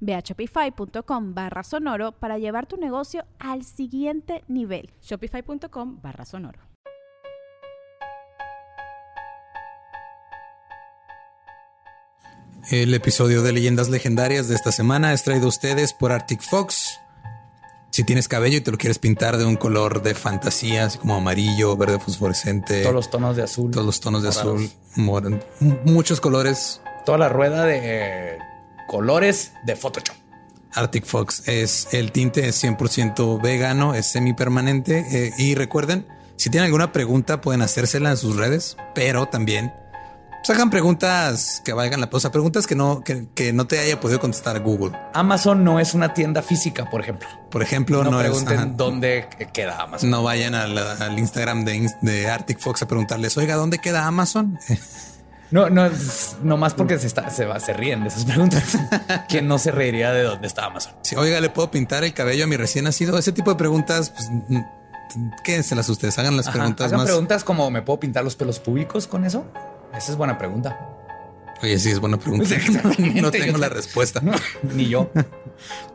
Ve a shopify.com barra sonoro para llevar tu negocio al siguiente nivel. Shopify.com barra sonoro. El episodio de Leyendas Legendarias de esta semana es traído a ustedes por Arctic Fox. Si tienes cabello y te lo quieres pintar de un color de fantasía, así como amarillo, verde fosforescente. Todos los tonos de azul. Todos los tonos de azul. muchos colores. Toda la rueda de colores de Photoshop. Arctic Fox es el tinte, es 100% vegano, es semipermanente. Eh, y recuerden, si tienen alguna pregunta, pueden hacérsela en sus redes, pero también sacan preguntas que valgan la cosa, preguntas que no, que, no te haya podido contestar Google. Amazon no es una tienda física, por ejemplo. Por ejemplo, no, pregunten dónde queda Amazon. No vayan al, Instagram de, de Arctic Fox a preguntarles, oiga, ¿dónde queda Amazon? No, no, no más porque se, está, se, va, se ríen de esas preguntas. ¿Quién no se reiría de dónde está Amazon? Si, oiga, ¿le puedo pintar el cabello a mi recién nacido? Ese tipo de preguntas, pues, quédenselas ustedes, hagan las preguntas hagan preguntas como, ¿me puedo pintar los pelos públicos con eso? Esa es buena pregunta. Oye, sí, es buena pregunta. no tengo la respuesta. ni yo.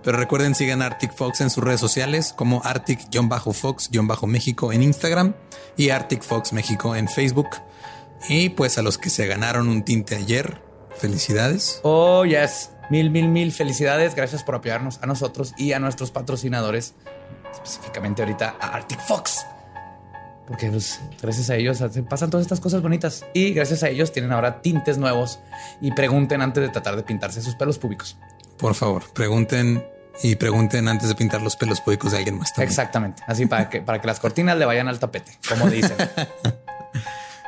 Pero recuerden, sigan Arctic Fox en sus redes sociales como Arctic-Fox-México en Instagram y Arctic Fox México en Facebook. Y pues a los que se ganaron un tinte ayer, felicidades. Oh, yes. Mil, mil, mil felicidades. Gracias por apoyarnos a nosotros y a nuestros patrocinadores, específicamente ahorita a Arctic Fox. Porque pues, gracias a ellos pasan todas estas cosas bonitas y gracias a ellos tienen ahora tintes nuevos y pregunten antes de tratar de pintarse sus pelos públicos. Por favor, pregunten y pregunten antes de pintar los pelos públicos de alguien más. Exactamente. Así para que, para que las cortinas le vayan al tapete, como dicen.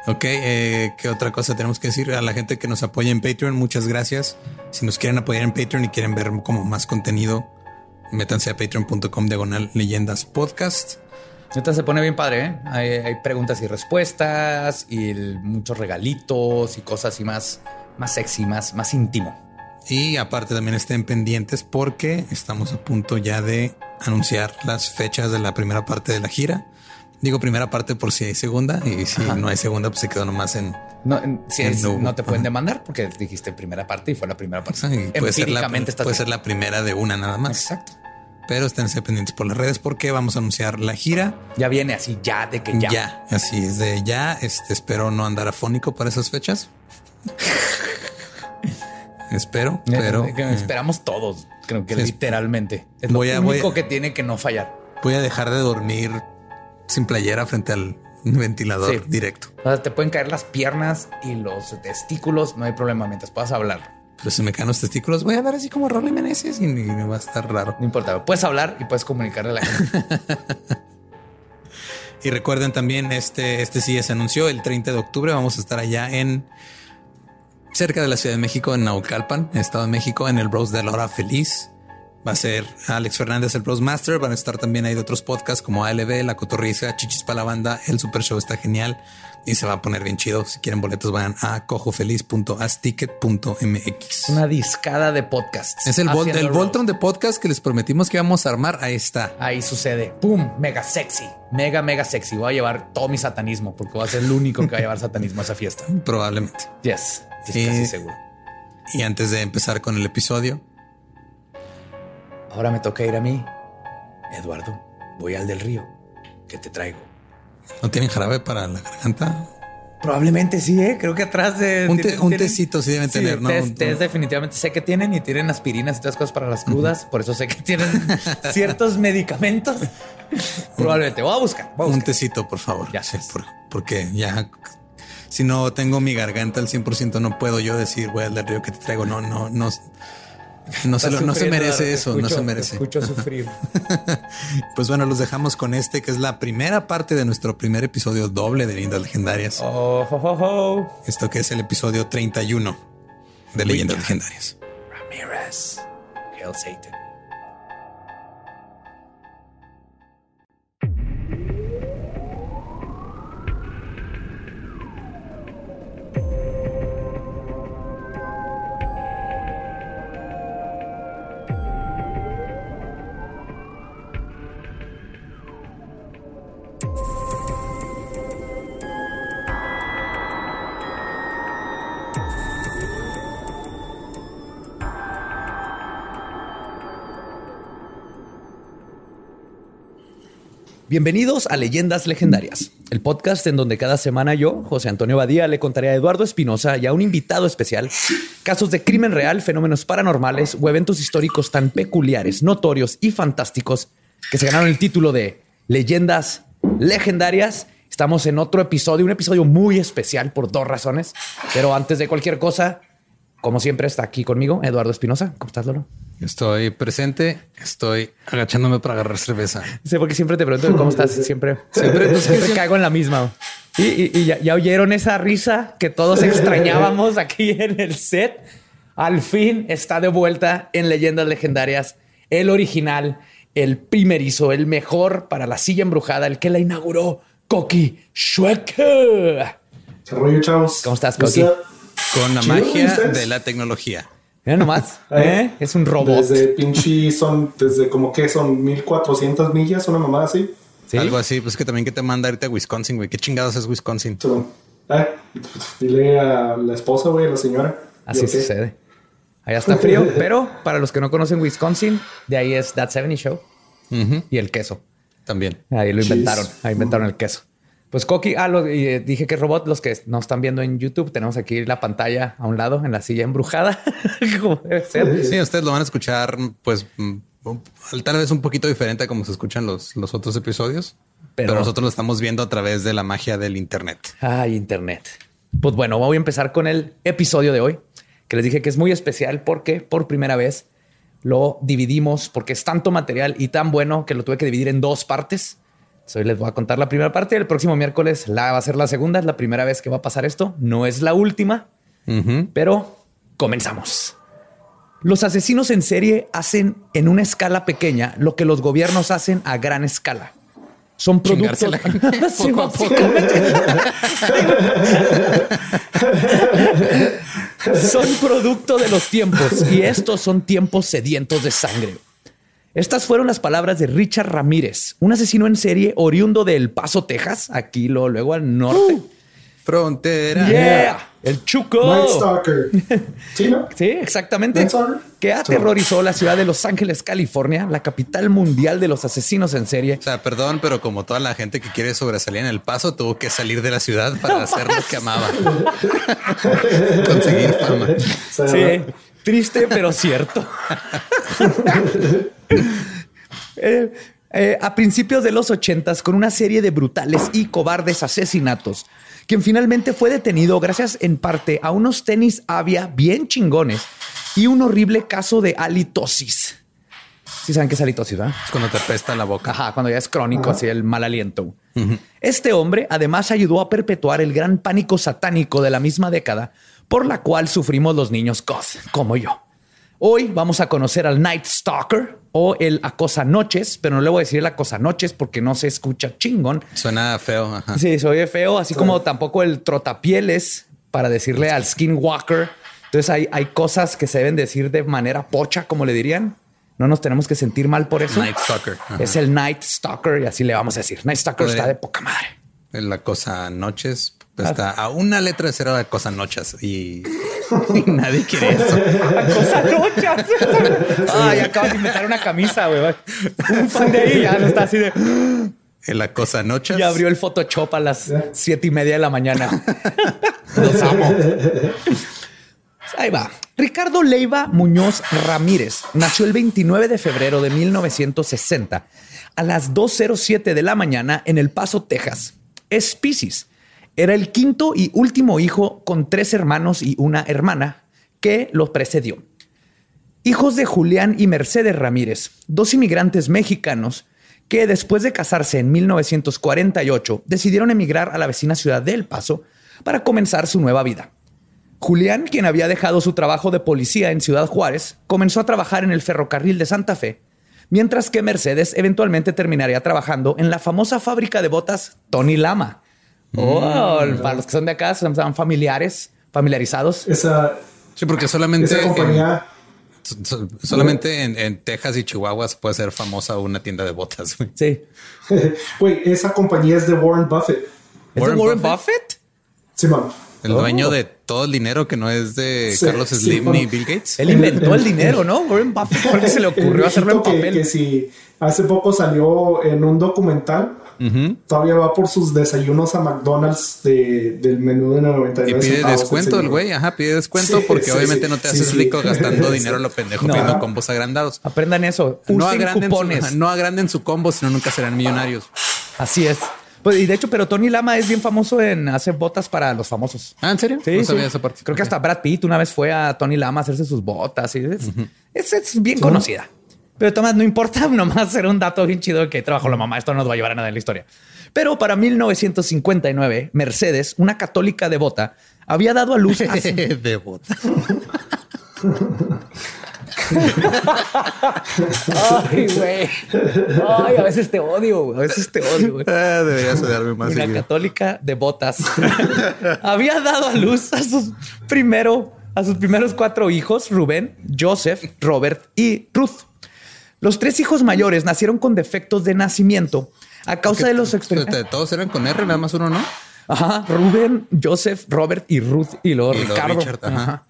Ok, eh, ¿qué otra cosa tenemos que decir? A la gente que nos apoya en Patreon, muchas gracias. Si nos quieren apoyar en Patreon y quieren ver como más contenido, métanse a patreon.com diagonal leyendas podcast. Se pone bien padre, ¿eh? hay, preguntas y respuestas y muchos regalitos y cosas y más, más sexy, más, más íntimo. Y aparte también estén pendientes porque estamos a punto ya de anunciar las fechas de la primera parte de la gira. Digo primera parte por si hay segunda y si no hay segunda, pues se quedó nomás en. No, si no, te pueden demandar porque dijiste primera parte y fue la primera parte. puede, ser la, puede ser la primera de una nada más. Exacto. Pero estén pendientes por las redes porque vamos a anunciar la gira. Ya viene así, ya de que ya. Ya, así es de ya. Este espero no andar afónico para esas fechas. espero, eh, pero eh, esperamos todos. Creo que literalmente es lo único que tiene que no fallar. Voy a dejar de dormir sin playera frente al ventilador directo. O sea, te pueden caer las piernas y los testículos, no hay problema mientras puedas hablar. Pero si me caen los testículos, voy a hablar así como Rolly Meneses y me va a estar raro. No importa, puedes hablar y puedes comunicarle a la gente. y recuerden también, este, este sí se anunció el 30 de octubre. Vamos a estar allá en cerca de la Ciudad de México, en Naucalpan, Estado de México, en el Bros de la Hora Feliz. Va a ser Alex Fernández, el Bros Master. Van a estar también ahí de otros podcasts como ALB, La Cotorriza, Chichis para la Banda. El Super Show está genial y se va a poner bien chido. Si quieren boletos, vayan a cojofeliz.asticket.mx. Una discada de podcasts. Es el, el Voltron de podcast que les prometimos que íbamos a armar. Ahí está. Ahí sucede. ¡Pum! Mega sexy. Mega, mega sexy. Voy a llevar todo mi satanismo porque voy a ser el único que va a llevar satanismo a esa fiesta. Probablemente. Yes. casi seguro. Y antes de empezar con el episodio, Ahora me toca ir a mí. Eduardo, voy al del río. ¿Qué te traigo? ¿No tienen jarabe para la garganta? Probablemente sí, ¿eh? creo que atrás de Un, te- tienen- un tecito sí deben Sí, tener, ¿no? test, definitivamente sé que tienen y tienen aspirinas y todas cosas para las crudas. Por eso sé que tienen ciertos medicamentos. Probablemente voy a buscar. Voy a Un tecito, por favor. Ya Sí, por- porque ya si no tengo mi garganta al 100%, no puedo yo decir, güey, el río que te traigo. No, no, no. No se, lo- no se merece te eso, no se merece. Escucho sufrir. Pues bueno, los dejamos con este, que es la primera parte de nuestro primer episodio doble de Leyendas Legendarias. Oh, ho, ho, ho. Esto que es el episodio 31 de Leyendas Legendarias. Ramirez. Hail Satan. Bienvenidos a Leyendas Legendarias, el podcast en donde cada semana yo, José Antonio Badía, le contaré a Eduardo Espinosa y a un invitado especial casos de crimen real, fenómenos paranormales o eventos históricos tan peculiares, notorios y fantásticos que se ganaron el título de Leyendas Legendarias. Estamos en otro episodio, un episodio muy especial por dos razones, pero antes de cualquier cosa, como siempre está aquí conmigo Eduardo Espinosa. ¿Cómo estás, Lolo? Estoy presente, estoy agachándome para agarrar cerveza. Sé porque siempre te pregunto cómo estás. Siempre, siempre, siempre caigo en la misma. Y, y- y ya, ya oyeron esa risa que todos extrañábamos aquí en el set. Al fin está de vuelta en Leyendas Legendarias. El original, el primerizo, el mejor para la silla embrujada, el que la inauguró, Koki Schwecker. ¿Qué rollo, chavos? ¿Cómo estás, Coqui? Con la magia de la tecnología. Mira nomás, ¿eh? es un robot. Desde pinche son, desde como que son 1400 millas, una mamada así. ¿Sí? Algo así, pues que también que te manda irte a Wisconsin, güey. ¿Qué chingados es Wisconsin? So, eh, dile a la esposa, güey, a la señora. Así sucede. Allá está frío, pero para los que no conocen Wisconsin, de ahí es That 70 Show y el queso. También. Ahí lo inventaron. Ahí inventaron el queso. Pues Coqui, ah, lo, y, eh, dije que robot, los que no están viendo en YouTube, tenemos aquí la pantalla a un lado en la silla embrujada. como debe ser. Sí, ustedes lo van a escuchar, pues, mm, tal vez un poquito diferente a como se escuchan los, los otros episodios. Pero- Pero, nosotros lo estamos viendo a través de la magia del Internet. Ay, internet. Pues bueno, voy a empezar con el episodio de hoy, que les dije que es muy especial porque por primera vez lo dividimos, porque es tanto material y tan bueno que lo tuve que dividir en dos partes. Hoy les voy a contar la primera parte. El próximo miércoles la va a ser la segunda. Es la primera vez que va a pasar esto. No es la última. Pero comenzamos. Los asesinos en serie hacen en una escala pequeña lo que los gobiernos hacen a gran escala. Son productos. Sí, poco a poco. son producto de los tiempos y estos son tiempos sedientos de sangre. Estas fueron las palabras de Richard Ramírez, un asesino en serie oriundo de El Paso, Texas, aquí lo, luego al norte. Frontera. yeah, el Chuco. Night Stalker. ¿Sí, no? Sí, exactamente. Stalker. Que aterrorizó la ciudad de Los Ángeles, California, la capital mundial de los asesinos en serie. O sea, perdón, pero como toda la gente que quiere sobresalir en el paso, tuvo que salir de la ciudad para hacer lo que amaba. Conseguir fama. Sí, triste pero cierto. Eh, eh, a principios de los ochentas, con una serie de brutales y cobardes asesinatos, quien finalmente fue detenido gracias en parte a unos tenis Avia bien chingones y un horrible caso de halitosis. Sí saben qué es halitosis, ¿verdad? Es cuando te apesta la boca. Ajá, cuando ya es crónico, así el mal aliento. Este hombre además ayudó a perpetuar el gran pánico satánico de la misma década por la cual sufrimos los niños goth, como yo. Hoy vamos a conocer al Night Stalker o el Acosa Noches, pero no le voy a decir el Acosa Noches porque no se escucha chingón. Suena feo. Ajá. Sí, se oye feo, así como tampoco el trotapieles para decirle al Skinwalker. Entonces hay, hay cosas que se deben decir de manera pocha, como le dirían. No nos tenemos que sentir mal por eso. Night Stalker. Ajá. Es el Night Stalker y así le vamos a decir. Night Stalker está de poca madre. La cosa noches está a una letra de cero de cosa noches y, y nadie quiere eso. Cosa nochas. Ay, acabas de inventar una camisa, güey. Un fan de ahí ya no está así de. En la cosa noche. Y abrió el Photoshop a las siete y media de la mañana. Los amo. Ahí va. Ricardo Leiva Muñoz Ramírez nació el 29 de febrero de 1960 a las 2.07 de la mañana en El Paso, Texas. Es Piscis. Era el quinto y último hijo con tres hermanos y una hermana que lo precedió. Hijos de Julián y Mercedes Ramírez, dos inmigrantes mexicanos que después de casarse en 1948 decidieron emigrar a la vecina ciudad de El Paso para comenzar su nueva vida. Julián, quien había dejado su trabajo de policía en Ciudad Juárez, comenzó a trabajar en el ferrocarril de Santa Fe, mientras que Mercedes eventualmente terminaría trabajando en la famosa fábrica de botas Tony Lama. Oh, para los que son de acá, son familiares, familiarizados. Esa, Sí, porque solamente, esa compañía. en, so- solamente en, en Texas y Chihuahua se puede ser famosa una tienda de botas. güey. Sí. Güey, esa compañía es de Warren Buffett. ¿Es de Warren Buffett? Buffett? Sí, man. El Oh. dueño de todo el dinero que no es de Sí, Carlos sí, Slim bueno. ni Bill Gates. Él inventó el dinero, ¿no? Warren Buffett se le ocurrió hacerlo en que, papel. que si hace poco salió en un documental, todavía va por sus desayunos a McDonald's de- del menú de 99 Y pide centavos, descuento el güey, ajá, pide descuento Sí, porque sí, obviamente sí, no te sí, haces sí. rico gastando Sí. dinero a lo pendejo No. pidiendo combos agrandados. Aprendan eso. Usen No agranden, cupones. su, no agranden su combo, sino nunca serán millonarios. Así es. Pues, y de hecho, pero Tony Lama es bien famoso en hacer botas para los famosos. Ah, ¿en serio? Sí, no sí. sabía esa parte. Creo que hasta Brad Pitt una vez fue a Tony Lama a hacerse sus botas. Y es, es- es bien conocida. Pero Tomás, no importa, nomás ser un dato bien chido que trabajó la mamá. Esto no nos va a llevar a nada en la historia. Pero para 1959, Mercedes, una católica devota, había dado a luz a su- de bota. Ay, güey. Ay, a veces te odio, güey. A veces te odio, güey. Ah, deberías odiarme más Una seguido. católica de botas había dado a luz a sus primero, a sus primeros cuatro hijos, Rubén, Joseph, Robert y Ruth. Los tres hijos mayores nacieron con defectos de nacimiento a causa de los experimentos. Todos eran con R, nada más uno, ¿no? Ajá, Rubén, Joseph, Robert y Ruth y luego Y Ricardo. Richard, ajá.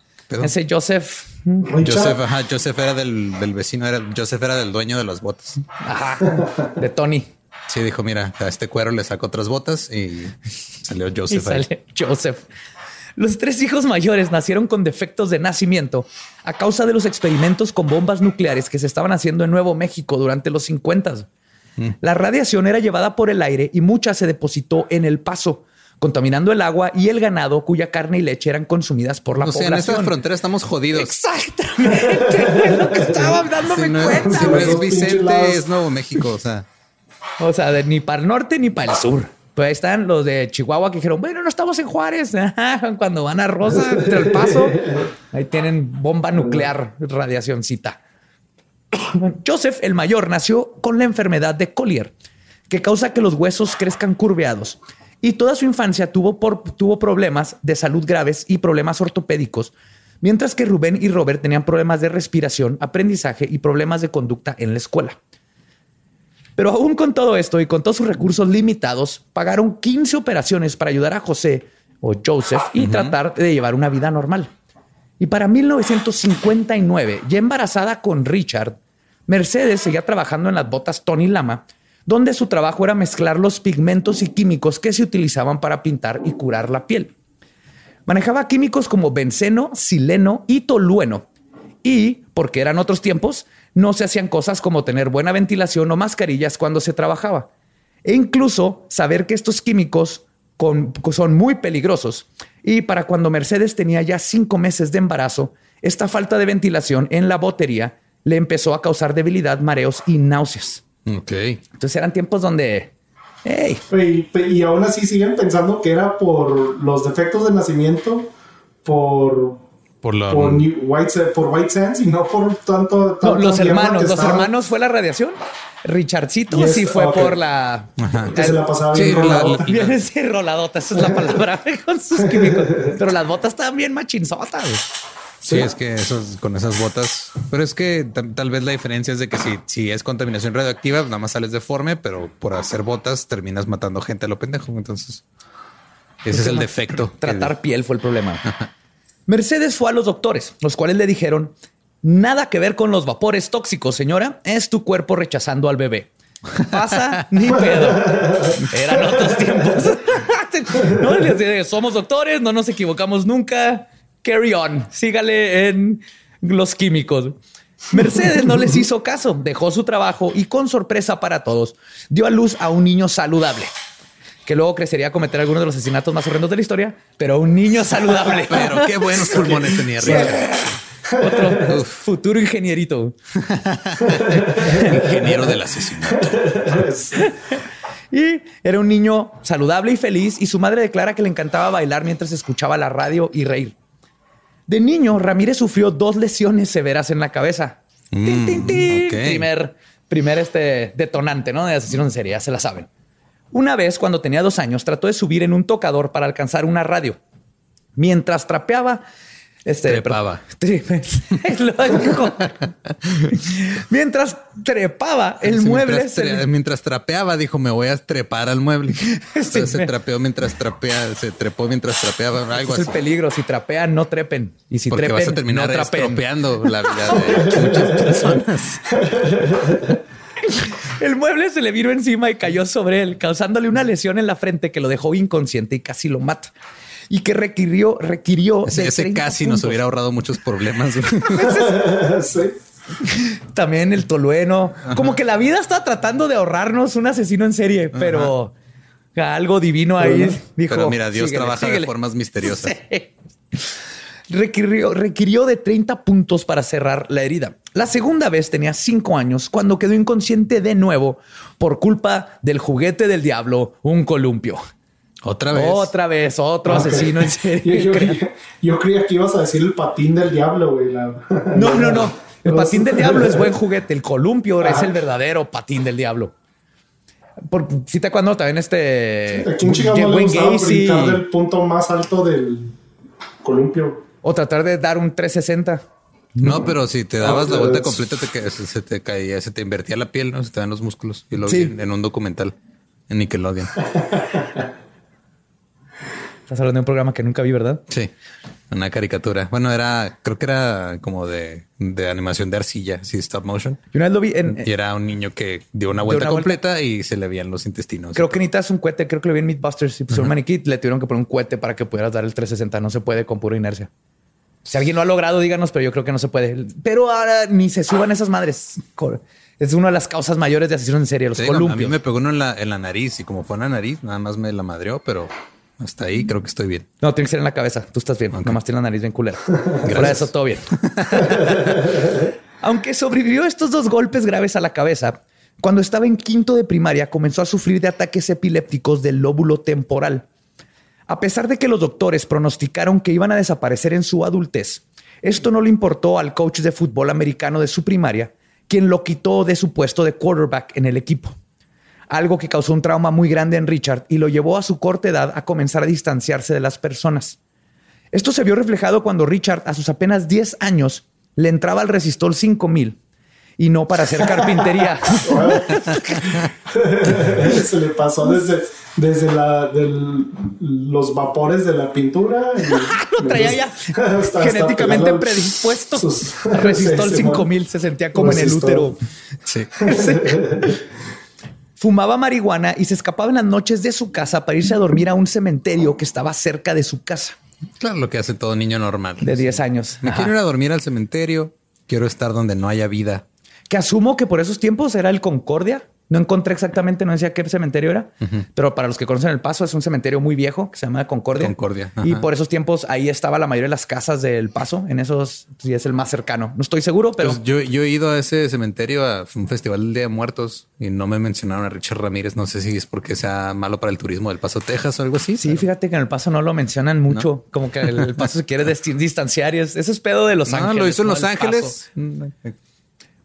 Ese Joseph, Richard, Joseph, ajá, Joseph era del, del vecino, era, Joseph era del dueño de las botas. ajá, de Tony. Sí, dijo, mira, a este cuero le saco otras botas y salió Y Joseph. ahí. sale Joseph. Los tres hijos mayores nacieron con defectos de nacimiento a causa de los experimentos con bombas nucleares que se estaban haciendo en Nuevo México durante los 50. La radiación era llevada por el aire y mucha se depositó en el paso, contaminando el agua y el ganado cuya carne y leche eran consumidas por la O sea, en esta población. frontera estamos jodidos. Exactamente, es lo que estaba dándome Si no, cuenta. si no es Vicente, es Nuevo México. O sea, O sea, de ni para el norte ni para el sur. Pues ahí están los de Chihuahua que dijeron, bueno, no estamos en Juárez. Cuando van a Rosa, entre el paso, ahí tienen bomba nuclear, radiacioncita. Joseph, el mayor, nació con la enfermedad de Collier, que causa que los huesos crezcan curveados. Y toda su infancia tuvo, por- tuvo problemas de salud graves y problemas ortopédicos, mientras que Rubén y Robert tenían problemas de respiración, aprendizaje y problemas de conducta en la escuela. Pero aún con todo esto y con todos sus recursos limitados, pagaron 15 operaciones para ayudar a José o Joseph y tratar de llevar una vida normal. Y para 1959, ya embarazada con Richard, Mercedes seguía trabajando en las botas Tony Lama, donde su trabajo era mezclar los pigmentos y químicos que se utilizaban para pintar y curar la piel. Manejaba químicos como benceno, sileno y tolueno. Y, porque eran otros tiempos, no se hacían cosas como tener buena ventilación o mascarillas cuando se trabajaba. E incluso saber que estos químicos con- son muy peligrosos. Y para cuando Mercedes tenía ya cinco meses de embarazo, esta falta de ventilación en la botería le empezó a causar debilidad, mareos y náuseas. ok. Entonces eran tiempos donde, hey, Y, y aún así siguen pensando que era por los defectos de nacimiento, por, Por la. por, New- White, por White Sands y no por tanto. No, tanta los hermanos, los estaba- hermanos fue la radiación. Richardcito Yes, sí fue ok. por la. Que se la pasaba Sí, bien la- rolado. la- Bien, sí, roladota, esa es la palabra con sus químicos. Pero las botas estaban bien machinzotas. Sí, es que esos, con esas botas. Pero es que tal, tal vez la diferencia es de que si, si es contaminación radioactiva, nada más sales deforme, pero por hacer botas terminas matando gente a lo pendejo. Entonces, ese es el defecto. Tratar piel fue el problema. Mercedes fue a los doctores, los cuales le dijeron: Nada que ver con los vapores tóxicos, señora. Es tu cuerpo rechazando al bebé. pasa ni pedo. Eran otros tiempos. no, somos doctores, no nos equivocamos nunca. Carry on, sígale en los químicos. Mercedes no les hizo caso, dejó su trabajo y con sorpresa para todos dio a luz a un niño saludable que luego crecería a cometer algunos de los asesinatos más horrendos de la historia, pero un niño saludable. pero qué buenos pulmones tenía. Otro futuro ingenierito. Ingeniero del asesinato. y era un niño saludable y feliz y su madre declara que le encantaba bailar mientras escuchaba la radio y reír. De niño, Ramírez sufrió dos lesiones severas en la cabeza. Mm, primer, primer este detonante, ¿no? De asesino en serie, ya se la saben. Una vez, cuando tenía dos años, trató de subir en un tocador para alcanzar una radio. Mientras trapeaba, este, trepaba. mientras trepaba el mueble. Mientras, trapeaba, dijo: Me voy a trepar al mueble. se trapeó mientras trapea, se trepó mientras trapeaba. Algo es el peligro. Si trapean, no trepen. Y si Porque trepen, vas a terminar no estropeando la vida de muchas personas. El mueble se le vino encima y cayó sobre él, causándole una lesión en la frente que lo dejó inconsciente y casi lo mata y que requirió, requirió. Ese, casi nos hubiera ahorrado muchos problemas. También el tolueno. Como que la vida está tratando de ahorrarnos un asesino en serie, pero algo divino ahí dijo. Pero mira, Dios trabaja de formas misteriosas. Requirió, requirió de 30 puntos para cerrar la herida. La segunda vez tenía 5 años cuando quedó inconsciente de nuevo por culpa del juguete del diablo, un columpio. Otra vez. Otra vez, otro asesino en serie. Yo, creía que ibas a decir el patín del diablo, güey. No, no, no. El patín del diablo es buen juguete. El columpio es el verdadero patín del diablo. Por, si te acuerdas también este. ¿A quién no le brincar del punto más alto del columpio? O tratar de dar un 360. No, pero si te dabas la vuelta completa, te, se te caía, se te invertía la piel, ¿no? Se te dan los músculos. Y lo vi en un documental en Nickelodeon. Estás hablando de un programa que nunca vi, ¿verdad? Sí, una caricatura. Bueno, era, creo que era como de, animación de arcilla, sí, stop motion. Y una vez lo vi en. Y era un niño que dio una vuelta completa y se le veían los intestinos. Creo que necesitas un cohete. Creo que lo vi en Meatbusters y puso un maniquí. Le tuvieron que poner un cohete para que pudieras dar el 360. No se puede con pura inercia. Si alguien lo ha logrado, díganos, pero yo creo que no se puede. Pero ahora ni se suban esas madres. Es una de las causas mayores de asesinos en serie, los columpios. A mí me pegó uno en la, en la nariz y como fue en la nariz, nada más me la madreó, pero hasta ahí creo que estoy bien. No, tiene que ser en la cabeza. Tú estás bien. Nomás tiene la nariz bien culera. Por eso todo bien. Aunque sobrevivió estos dos golpes graves a la cabeza, cuando estaba en quinto de primaria comenzó a sufrir de ataques epilépticos del lóbulo temporal. A pesar de que los doctores pronosticaron que iban a desaparecer en su adultez, esto no le importó al coach de fútbol americano de su primaria, quien lo quitó de su puesto de quarterback en el equipo algo que causó un trauma muy grande en Richard y lo llevó a su corta edad a comenzar a distanciarse de las personas. Esto se vio reflejado cuando Richard, a sus apenas 10 años, le entraba al resistor 5000 y no para hacer carpintería. se le pasó desde, desde los vapores de la pintura. lo traía ya genéticamente predispuesto. Resistol 5000 se sentía como en el útero. sí. Fumaba marihuana y se escapaba en las noches de su casa para irse a dormir a un cementerio que estaba cerca de su casa. Claro, lo que hace todo niño normal. De 10 años. Me quiero ir a dormir al cementerio. Quiero estar donde no haya vida. Que asumo que por esos tiempos era el Concordia. No encontré exactamente, no decía qué cementerio era, pero para los que conocen el paso es un cementerio muy viejo que se llama Concordia. Concordia. Y por esos tiempos ahí estaba la mayoría de las casas del paso. En esos sí es el más cercano. No estoy seguro, pero pues yo, yo, he ido a ese cementerio a un festival del Día de Muertos y no me mencionaron a Richard Ramírez. No sé si es porque sea malo para el turismo del Paso, Texas o algo así. Sí, fíjate que en el paso no lo mencionan mucho, como que el, paso se quiere distanciar y es, eso es pedo de Los Ángeles. Lo hizo en Los Ángeles.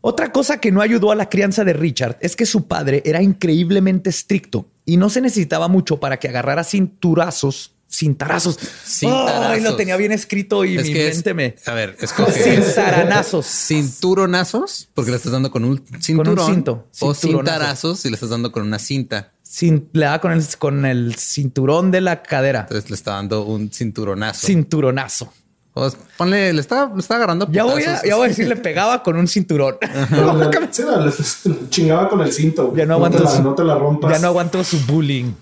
Otra cosa que no ayudó a la crianza de Richard es que su padre era increíblemente estricto y no se necesitaba mucho para que agarrara cinturazos cintarazos. Cintarazos. lo tenía bien escrito y mi mente me. A ver, es Cintaranazos. Cinturonazos, porque le estás dando con un cinturón. Con un cinto. O cintarazos si le estás dando con una cinta. le da con el, con el cinturón de la cadera. Entonces le está dando un cinturonazo. Cinturonazo. Pues, ponle, le está, le está agarrando. Ya voy, a, ya voy a decir, le pegaba con un cinturón. sí, chingaba con el cinto. Ya no aguanto. su, no te la rompas. Ya no aguanto su bullying.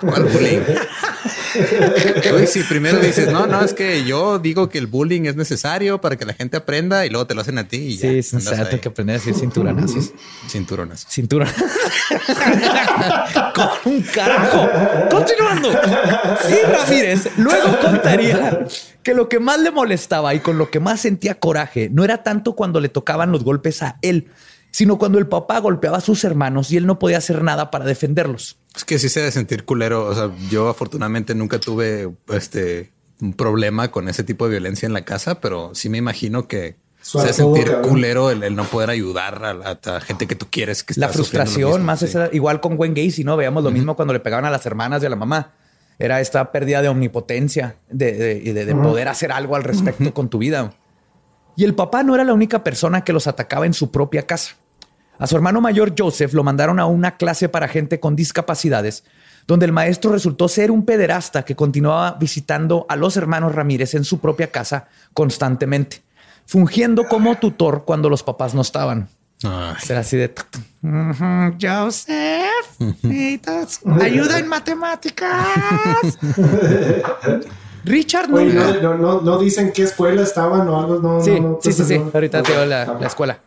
¿Cuál bullying? Uy, si primero dices, no, no, es que yo digo que el bullying es necesario para que la gente aprenda y luego te lo hacen a ti y sí, ya. Sí, tengo que aprender a decir cinturonazos. Cinturonas. Cinturón. Con un carajo. Continuando. Y Ramírez luego contaría que lo que más le molestaba y con lo que más sentía coraje no era tanto cuando le tocaban los golpes a él, sino cuando el papá golpeaba a sus hermanos y él no podía hacer nada para defenderlos. Es que sí se debe sentir culero. O sea, yo afortunadamente nunca tuve este un problema con ese tipo de violencia en la casa, pero sí me imagino que se debe sentir culero el, no poder ayudar a la, gente que tú quieres. Que la frustración, más igual con Gwen Gacy, ¿no? Veamos lo mismo cuando le pegaban a las hermanas y a la mamá. Era esta pérdida de omnipotencia, de, de, poder hacer algo al respecto con tu vida. Y el papá no era la única persona que los atacaba en su propia casa. A su hermano mayor Joseph lo mandaron a una clase para gente con discapacidades, donde el maestro resultó ser un pederasta que continuaba visitando a los hermanos Ramírez en su propia casa constantemente, fungiendo como tutor cuando los papás no estaban. Era así de Joseph, ayuda en matemáticas. Richard no, no, dicen qué escuela estaban o algo. No, sí, sí, sí, sí. Ahorita te la, la escuela.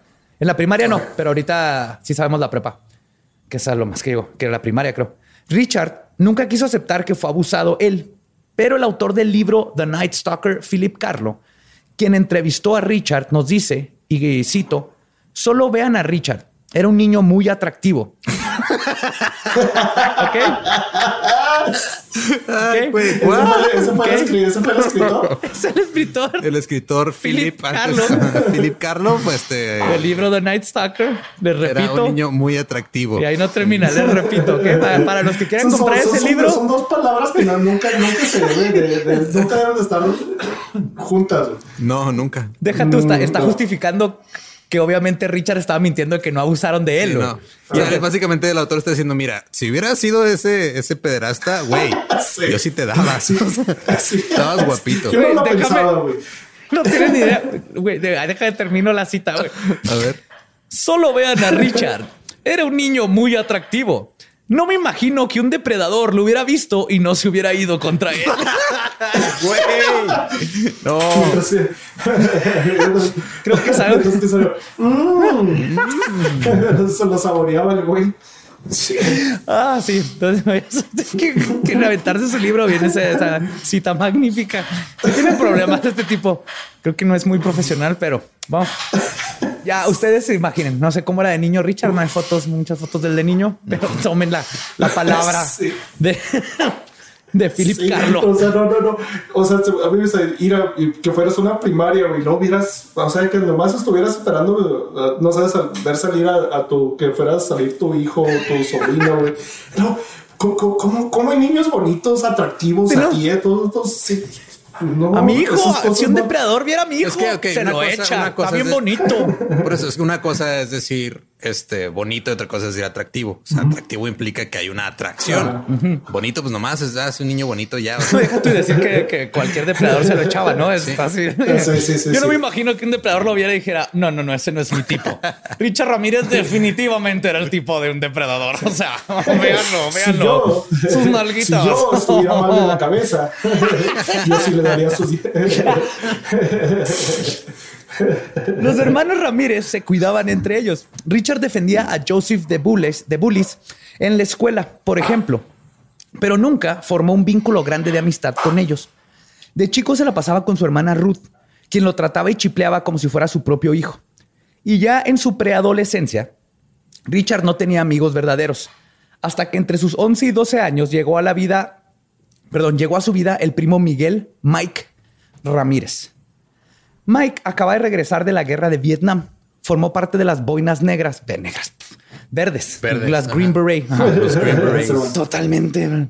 En la primaria no, pero ahorita sí sabemos la prepa, que es lo más que digo, que era la primaria, creo. Richard nunca quiso aceptar que fue abusado él, pero el autor del libro The Night Stalker, Philip Carlo, quien entrevistó a Richard, nos dice, y cito, solo vean a Richard, era un niño muy atractivo. ¿Ok? Ay, fue, el escritor? Es el escritor. El escritor Philip Carlo. Philip Carlo, pues este. El libro The Night Stalker. Le repito. Era un niño muy atractivo. Y ahí no termina. Les repito. para, los que quieran comprar ese libro. Son dos palabras que nunca, nunca se deben de, nunca deben de estar juntas. No, nunca. Deja tú, está, está justificando que obviamente Richard estaba mintiendo de que no abusaron de él. no. básicamente el autor está diciendo, mira, si hubiera sido ese, ese pederasta, güey, yo sí te daba. Estabas guapito. Yo no lo pensaba, güey. No tienes ni idea. Güey, deja de terminar la cita, güey. A ver. Solo vean a Richard. Era un niño muy atractivo. No me imagino que un depredador lo hubiera visto y no se hubiera ido contra él. Güey. No. Creo que salió. Mm. Se lo saboreaba el güey. Ah, sí. Entonces, que, que aventarse su libro viene esa, cita magnífica. Si tiene problemas de este tipo, creo que no es muy profesional, pero vamos. Ya ustedes se imaginen. No sé cómo era de niño Richard. No hay fotos, muchas fotos del de niño, pero tomen la, la palabra de de Philip Carlo. O sea, no, no, no. O sea, a mí me ir a que fueras una primaria, güey, no hubieras, o sea, que nomás estuvieras esperando, eh, no sabes, ver salir a, tu, que fueras a salir tu hijo tu sobrino, güey. No, ¿cómo, cómo, cómo, hay niños bonitos, atractivos aquí? Eh? Todos, todos, sí a mi hijo, si un depredador viera a mi hijo, se lo echa. Está bien bonito. Por eso es que una cosa es decir este bonito y otra cosa es decir atractivo. O sea, atractivo implica que hay una atracción. Bonito, pues nomás es, ah, un niño bonito ya. Deja tú decir que, cualquier depredador se lo echaba, ¿no? Es fácil. Yo no me imagino que un depredador lo viera y dijera, no, no, no, ese no es mi tipo. Richard Ramírez definitivamente era el tipo de un depredador. O sea, véanlo, véanlo. Sus nalguitas. Si yo estuviera mal de la cabeza, yo sí le los hermanos Ramírez se cuidaban entre ellos. Richard defendía a Joseph de Bullis, en la escuela, por ejemplo, pero nunca formó un vínculo grande de amistad con ellos. De chico se la pasaba con su hermana Ruth, quien lo trataba y chipleaba como si fuera su propio hijo. Y ya en su preadolescencia, Richard no tenía amigos verdaderos, hasta que entre sus 11 y 12 años llegó a la vida perdón, llegó a su vida el primo Miguel Mike Ramírez. Mike acaba de regresar de la guerra de Vietnam. Formó parte de las boinas negras, negras, verdes, las Green Beret. los Green Berets. Totalmente.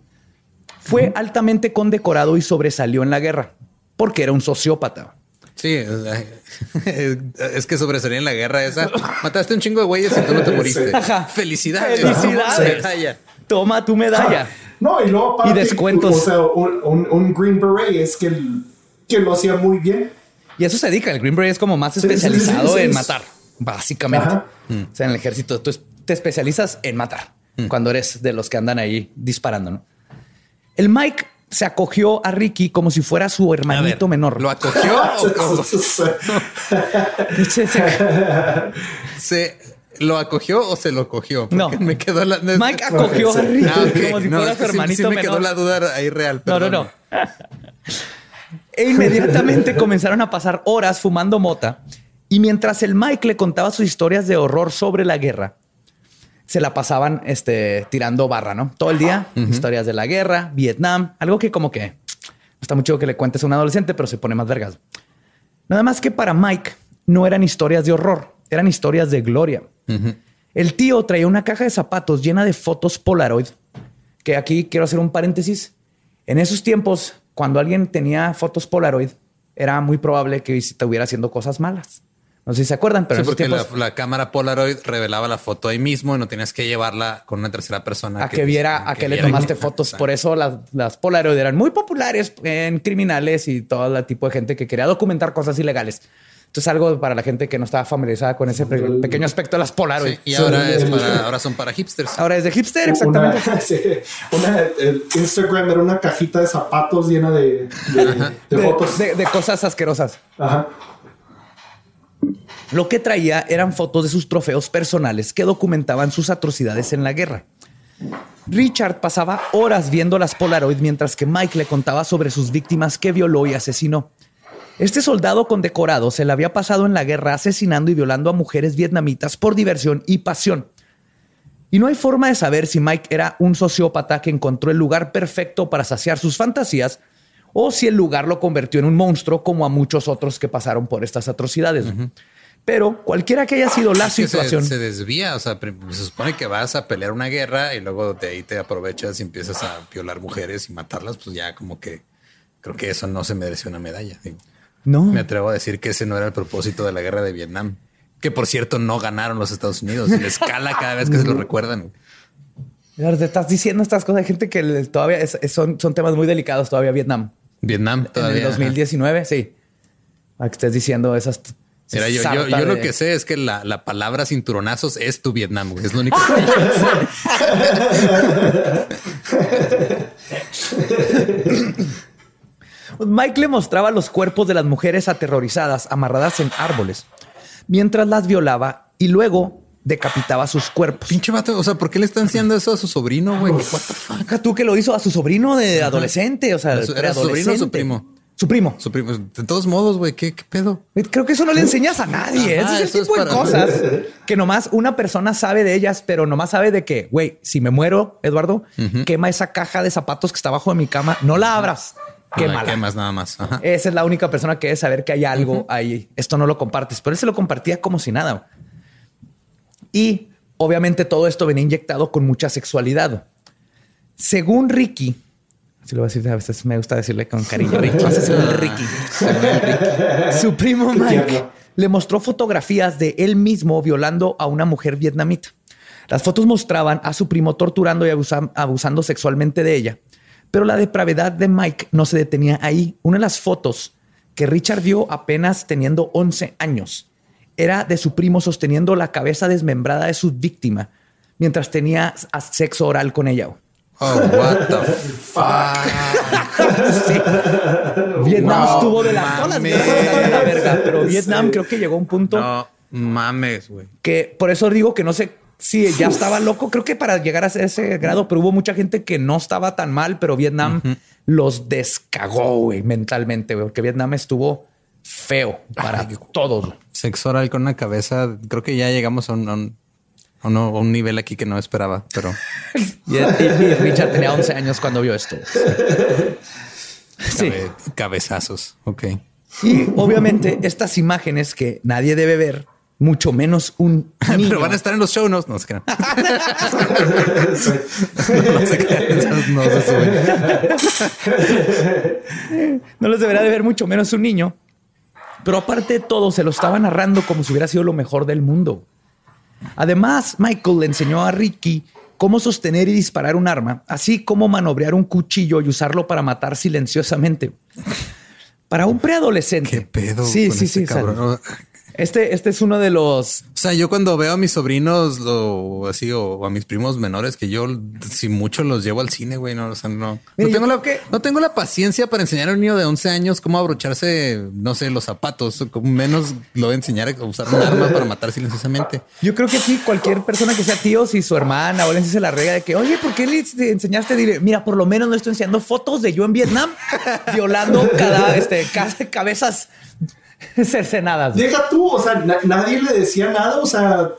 Fue altamente condecorado y sobresalió en la guerra porque era un sociópata. Sí, es que sobresalió en la guerra esa. Mataste un chingo de güeyes y tú no te moriste. Felicidades. Felicidades. Toma tu medalla. No, y luego y descuentos. O sea, un, un, Green Beret es que, que lo hacía muy bien. Y eso se dedica. El Green Beret es como más sí, especializado sí, sí, en matar, básicamente. Ajá. O sea, en el ejército tú te especializas en matar cuando eres de los que andan ahí disparando. ¿no? El Mike se acogió a Ricky como si fuera su ver, hermanito menor. ¿Lo acogió o, Se- lo acogió o se lo cogió? No. Me quedó la. Mike acogió a Ricky como si No, fuera su sí- me quedó la duda ahí real. No, no, no. E inmediatamente comenzaron a pasar horas fumando mota y mientras el Mike le contaba sus historias de horror sobre la guerra, se la pasaban este, tirando barra, ¿no? Todo el día, historias de la guerra, Vietnam, algo que como que está mucho que le cuentes a un adolescente, pero se pone más vergas. Nada más que para Mike no eran historias de horror, eran historias de gloria. El tío traía una caja de zapatos llena de fotos Polaroid, que aquí quiero hacer un paréntesis. En esos tiempos, cuando alguien tenía fotos Polaroid, era muy probable que estuviera haciendo cosas malas. No sé si se acuerdan, pero Sí, en porque tiempos la, la cámara Polaroid revelaba la foto ahí mismo y no tenías que llevarla con una tercera persona a que viera a que le tomaste fotos. Por eso las, las Polaroid eran muy populares en criminales y todo el tipo de gente que quería documentar cosas ilegales. Entonces algo para la gente que no estaba familiarizada con ese pe- pequeño aspecto de las Polaroid. Sí, y ahora, Sí, es para, ahora son para hipsters. Ahora es de hipster, Una, exactamente. sí, una- el Instagram era una cajita de zapatos llena de, de- de De, fotos. de- de cosas asquerosas. Ajá. Lo que traía eran fotos de sus trofeos personales que documentaban sus atrocidades en la guerra. Richard pasaba horas viendo las Polaroid mientras que Mike le contaba sobre sus víctimas que violó y asesinó. Este soldado condecorado se le había pasado en la guerra asesinando y violando a mujeres vietnamitas por diversión y pasión. Y no hay forma de saber si Mike era un sociópata que encontró el lugar perfecto para saciar sus fantasías o si el lugar lo convirtió en un monstruo como a muchos otros que pasaron por estas atrocidades. Pero cualquiera que haya sido la Es que se- situación, Se, desvía. O sea, se supone que vas a pelear una guerra y luego de ahí te aprovechas y empiezas a violar mujeres y matarlas. Pues ya como que creo que eso no se mereció una medalla. digo. No. Me atrevo a decir que ese no era el propósito de la guerra de Vietnam. Que por cierto no ganaron los Estados Unidos y les cala cada vez que se lo recuerdan. Te estás diciendo estas cosas. Hay gente que todavía es- son, son temas muy delicados todavía. Vietnam Vietnam todavía. en el 2019, sí. A que estés diciendo esas. Mira, yo, yo, lo que sé es que la, la palabra cinturonazos es tu Vietnam. güey. Es lo único que yo sé. Mike le mostraba los cuerpos de las mujeres aterrorizadas amarradas en árboles mientras las violaba y luego decapitaba sus cuerpos. Pinche vato. O sea, ¿por qué le están haciendo eso a su sobrino, güey? What the fuck? Acá tú que lo hizo a su sobrino de adolescente, o sea, ¿Era su- sobrino o su primo? Su primo. Su primo. De todos modos, güey, ¿qué, qué pedo? Creo que eso no le enseñas a nadie. Ajá, Ese es el eso tipo es de cosas que nomás una persona sabe de ellas, pero nomás sabe de que, güey, si me muero, Eduardo, quema esa caja de zapatos que está abajo de mi cama. No la abras. La Quémala. quemas nada más. Ajá. Esa es la única persona que debe saber que hay algo ahí. Esto no lo compartes, pero él se lo compartía como si nada. Y obviamente todo esto venía inyectado con mucha sexualidad. Según Ricky, así lo voy a decir a veces, me gusta decirle con cariño, Ricky. Su primo Mike le mostró fotografías de él mismo violando a una mujer vietnamita. Las fotos mostraban a su primo torturando y abusa- abusando sexualmente de ella. Pero la depravedad de Mike no se detenía ahí. Una de las fotos que Richard vio apenas teniendo 11 años era de su primo sosteniendo la cabeza desmembrada de su víctima mientras tenía sexo oral con ella. Oh, what the fuck. Sí. Vietnam Wow. estuvo de la todas de la verga, pero Vietnam Sí. creo que llegó a un punto No mames, güey. que por eso digo que no sé si ya estaba loco. Creo que para llegar a ese grado, pero hubo mucha gente que no estaba tan mal, pero Vietnam los descagó mentalmente, porque Vietnam estuvo feo para todos. Sexo oral con una cabeza. Creo que ya llegamos a un, a un, a un- a un nivel aquí que no esperaba, pero Y, y- y Richard tenía 11 años cuando vio esto. Sí. cabe- cabezazos. Ok. Y obviamente estas imágenes que nadie debe ver, mucho menos un niño. Pero van a estar en los show notes. No se crean. no se crean. No se suben. No los deberá de ver mucho menos un niño. Pero aparte de todo, se lo estaba narrando como si hubiera sido lo mejor del mundo. Además, Michael le enseñó a Ricky cómo sostener y disparar un arma, así como manobrear un cuchillo y usarlo para matar silenciosamente. para un preadolescente. ¿Qué pedo? Sí, con sí, este sí. cabrón? Este, este es uno de los. O sea, yo cuando veo a mis sobrinos lo así o a mis primos menores que yo si mucho los llevo al cine, güey, no, o sea, no, Mira, no yo tengo la que- no tengo la paciencia para enseñar a un niño de 11 años cómo abrocharse, no sé, los zapatos, menos lo a enseñar a usar un arma para matar silenciosamente. Yo creo que aquí cualquier persona que sea tío, si su hermana o alguien se la rega de que, oye, ¿por qué le enseñaste? Dile, mira, por lo menos no estoy enseñando fotos de yo en Vietnam violando cada este, ca- cabezas cercenadas. Deja tú, o sea, na- nadie le decía nada, o sea,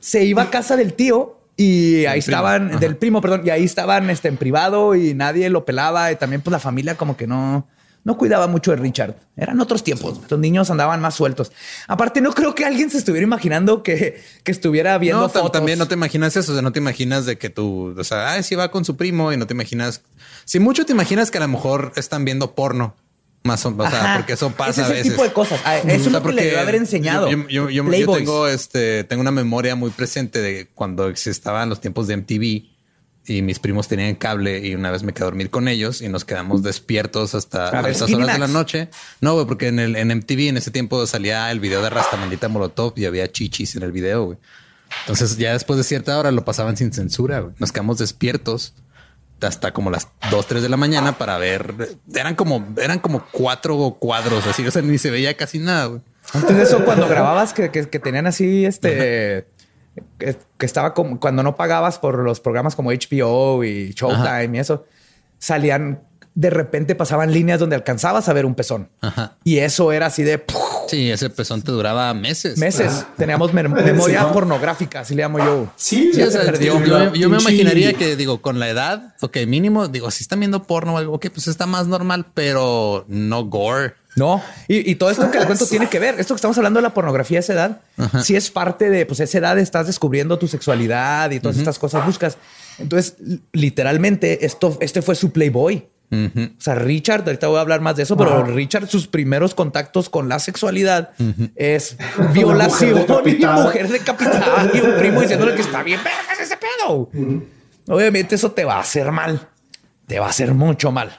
Se iba a casa del tío y ahí primo. estaban, Ajá. del primo, perdón, y ahí estaban este, en privado y nadie lo pelaba. Y también, pues la familia como que no, no cuidaba mucho de Richard. Eran otros tiempos. Los niños andaban más sueltos. Aparte, no creo que alguien se estuviera imaginando que, que estuviera viendo No, fotos. también no te imaginas eso, o sea, no te imaginas de que tú, o sea, ay, si va con su primo y no te imaginas, si mucho te imaginas que a lo mejor están viendo porno, más o, o sea, porque eso pasa Ese es a el veces. tipo de cosas. Ah, Eso O es sea, lo que le debe haber enseñado. Yo, yo- yo- yo Playboys. tengo este, tengo una memoria muy presente de cuando estaban los tiempos de MTV y mis primos tenían cable y una vez me quedé a dormir con ellos y nos quedamos despiertos hasta A Skinny horas de la noche. No, güey, porque en el en MTV en ese tiempo salía el video de Rastamandita Molotov y había chichis en el video, güey. Entonces ya después de cierta hora lo pasaban sin censura, güey. Nos quedamos despiertos hasta como las 2, 3 de la mañana para ver. Eran como, eran como cuatro cuadros así, o sea, ni se veía casi nada, güey. Antes de eso, cuando grababas que, que- que tenían así este que, que estaba como cuando no pagabas por los programas como HBO y Showtime y eso, salían de repente pasaban líneas donde alcanzabas a ver un pezón. Ajá. Y eso era así de ¡puf! Sí, ese pezón te duraba meses. meses. Teníamos mem- memoria Sí, ¿no? pornográfica, así le llamo yo. sí, Sí, ya o sea, se perdió. yo, yo- yo me imaginaría que digo con la edad, ok, mínimo, digo, si están viendo porno o algo, ok, pues está más normal, pero no gore. No, y, y todo esto que le cuento tiene que ver. Esto que estamos hablando de la pornografía a esa edad, sí es parte de, pues, esa edad estás descubriendo tu sexualidad y todas estas cosas buscas. Entonces, li- literalmente, esto, este fue su Playboy. Ujú. O sea, Richard, ahorita voy a hablar más de eso, pero Ajá. Richard, sus primeros contactos con la sexualidad es violación mujer y mujer decapitada y un primo diciéndole que está bien, vergas ese pedo. Obviamente eso te va a hacer mal. Te va a hacer mucho mal.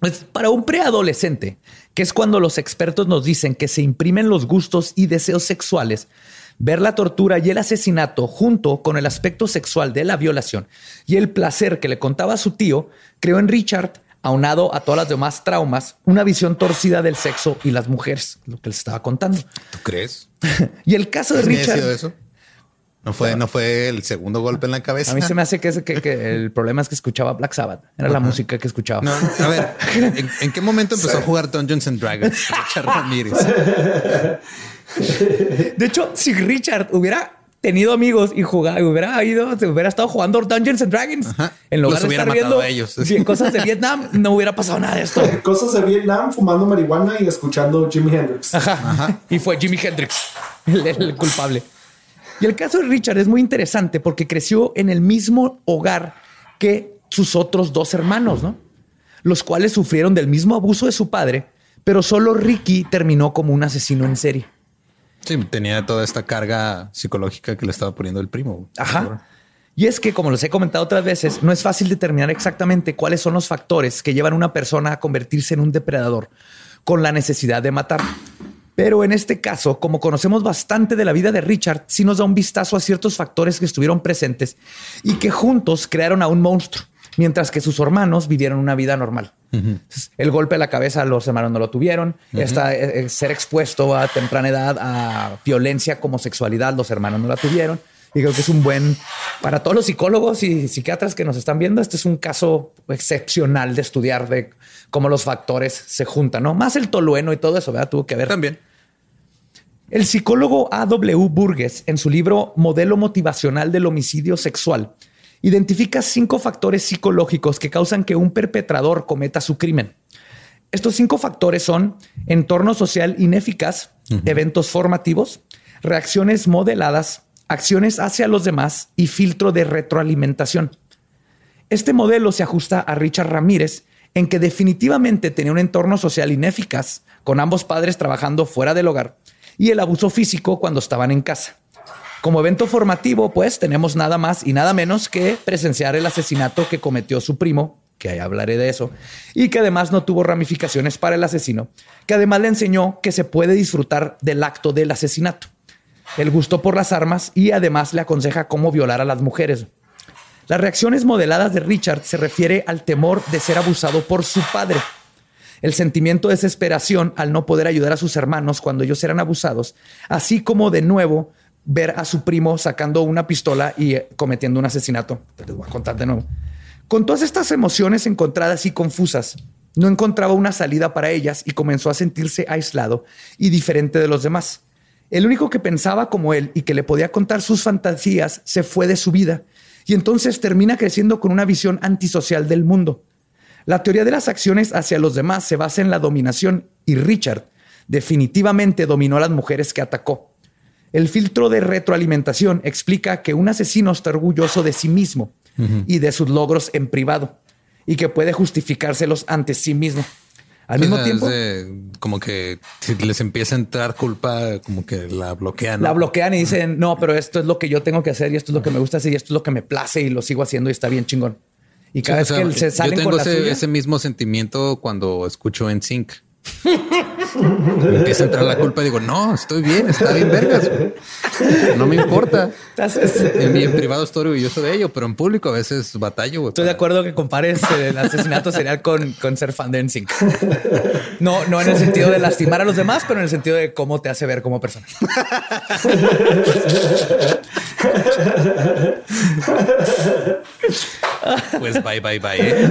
Pues para un preadolescente, que es cuando los expertos nos dicen que se imprimen los gustos y deseos sexuales, ver la tortura y el asesinato junto con el aspecto sexual de la violación y el placer que le contaba a su tío, creó en Richard, aunado a todas las demás traumas, una visión torcida del sexo y las mujeres, lo que les estaba contando. ¿Tú crees? Y el caso de ¿Sí ha Richard... eso? No fue, no fue el segundo golpe en la cabeza. A mí se me hace que, es- que- que el problema es que escuchaba Black Sabbath. Era la música que escuchaba. No, a ver, ¿en, en qué momento empezó a jugar Dungeons and Dragons? Richard Ramírez. De hecho, si Richard hubiera tenido amigos y jugado, hubiera ido, se hubiera estado jugando Dungeons and Dragons, Ajá. en lugar Los de hubiera estar matado viendo a ellos. sí, cosas de Vietnam, no hubiera pasado nada de esto. Cosas de Vietnam, fumando marihuana y escuchando Jimi Hendrix. Ajá. Y fue Jimi Hendrix el, el culpable. Y el caso de Richard es muy interesante porque creció en el mismo hogar que sus otros dos hermanos, ¿no? Los cuales sufrieron del mismo abuso de su padre, pero solo Ricky terminó como un asesino en serie. Sí, tenía toda esta carga psicológica que le estaba poniendo el primo. Ajá. Y es que, como les he comentado otras veces, no es fácil determinar exactamente cuáles son los factores que llevan a una persona a convertirse en un depredador con la necesidad de matar. Pero en este caso, como conocemos bastante de la vida de Richard, sí nos da un vistazo a ciertos factores que estuvieron presentes y que juntos crearon a un monstruo, mientras que sus hermanos vivieron una vida normal. Entonces, El golpe a la cabeza los hermanos no lo tuvieron. Esta, eh, eh, ser expuesto a temprana edad a violencia como sexualidad, los hermanos no la tuvieron. Y creo que es un buen, para todos los psicólogos y psiquiatras que nos están viendo, este es un caso excepcional de estudiar de cómo los factores se juntan, ¿no? Más el tolueno y todo eso, ¿verdad? Tuvo que ver. También. El psicólogo A.W. Burgess, en su libro Modelo Motivacional del Homicidio Sexual, identifica cinco factores psicológicos que causan que un perpetrador cometa su crimen. Estos cinco factores son entorno social ineficaz, eventos formativos, reacciones modeladas, acciones hacia los demás y filtro de retroalimentación. Este modelo se ajusta a Richard Ramírez, en que definitivamente tenía un entorno social ineficaz, con ambos padres trabajando fuera del hogar, y el abuso físico cuando estaban en casa. Como evento formativo, pues tenemos nada más y nada menos que presenciar el asesinato que cometió su primo que ahí hablaré de eso, y que además no tuvo ramificaciones para el asesino, que además le enseñó que se puede disfrutar del acto del asesinato, el gusto por las armas y además le aconseja cómo violar a las mujeres. Las reacciones modeladas de Richard se refiere al temor de ser abusado por su padre, el sentimiento de desesperación al no poder ayudar a sus hermanos cuando ellos eran abusados, así como de nuevo ver a su primo sacando una pistola y eh, cometiendo un asesinato. Les voy a contar de nuevo. Con todas estas emociones encontradas y confusas, no encontraba una salida para ellas y comenzó a sentirse aislado y diferente de los demás. El único que pensaba como él y que le podía contar sus fantasías se fue de su vida y entonces termina creciendo con una visión antisocial del mundo. La teoría de las acciones hacia los demás se basa en la dominación y Richard definitivamente dominó a las mujeres que atacó. El filtro de retroalimentación explica que un asesino está orgulloso de sí mismo y de sus logros en privado y que puede justificárselos ante sí mismo. Al mismo tiempo, como que si les empieza a entrar culpa, como que la bloquean. La bloquean y dicen, no, pero esto es lo que yo tengo que hacer y esto es lo que me gusta hacer y esto es lo que me place y lo sigo haciendo y está bien chingón. Y cada vez que se salen yo tengo con la ese, suya- ese mismo sentimiento cuando escucho en Sync. Me empieza a entrar la culpa y digo, no, estoy bien, está bien vergas. No me importa. En mi en privado estoy orgulloso de ello, pero en público a veces batallo. Estoy de acuerdo que compares el asesinato serial con, con ser fan de NSYNC. No, no en el sentido de lastimar a los demás, pero en el sentido de cómo te hace ver como persona. Pues bye, bye, bye. ¿eh?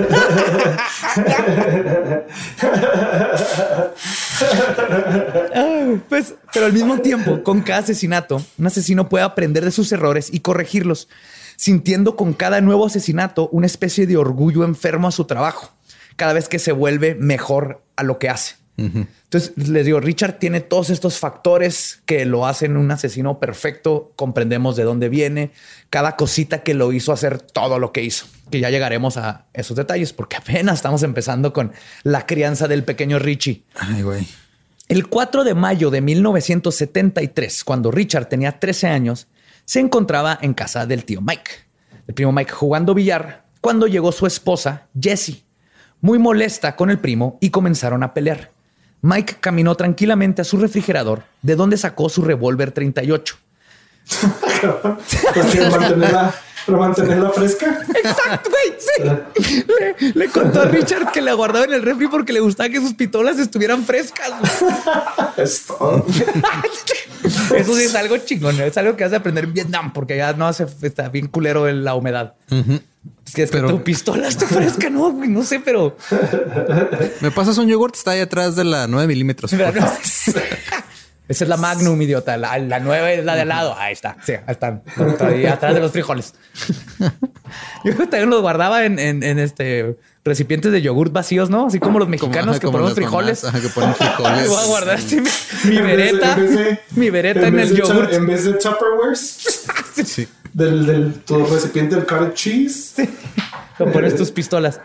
Pues, pero al mismo tiempo, con cada asesinato, un asesino puede aprender de sus errores y corregirlos, sintiendo con cada nuevo asesinato una especie de orgullo enfermo a su trabajo, cada vez que se vuelve mejor a lo que hace. Entonces, les digo, Richard tiene todos estos factores que lo hacen un asesino perfecto, comprendemos de dónde viene, cada cosita que lo hizo hacer todo lo que hizo, que ya llegaremos a esos detalles, porque apenas estamos empezando con la crianza del pequeño Richie. Ay, güey. El 4 de mayo de 1973, cuando Richard tenía 13 años, se encontraba en casa del tío Mike, el primo Mike jugando billar, cuando llegó su esposa, Jessie, muy molesta con el primo y comenzaron a pelear. Mike caminó tranquilamente a su refrigerador, de donde sacó su revólver 38. Para mantenerla, para mantenerla fresca. Exacto, güey. Sí. Le, le contó a Richard que la guardaba en el refri porque le gustaba que sus pistolas estuvieran frescas. güey. Es todo. Eso sí es algo chingón. Es algo que has de aprender en Vietnam porque ya no hace, está bien culero en la humedad. Es que, es que Pero- tu pistola está fresca, no, güey, no sé, pero Me pasas un yogurt, está ahí atrás de la 9 milímetros. Esa es la Magnum, idiota. La, la nueva es la de al lado. Ahí está. Sí, ahí están. Ahí atrás de los frijoles. Yo también los guardaba en, en- en, este recipientes de yogurt vacíos, ¿no? Así como los mexicanos que como ponemos las frijoles. ajá, que ponen frijoles. Voy a guardar así mi, mi vereta. en vez de- mi vereta en, vez el yogurt. En vez de Tupperware, Sí. del, del tu recipiente del cottage cheese. Lo pones tus pistolas.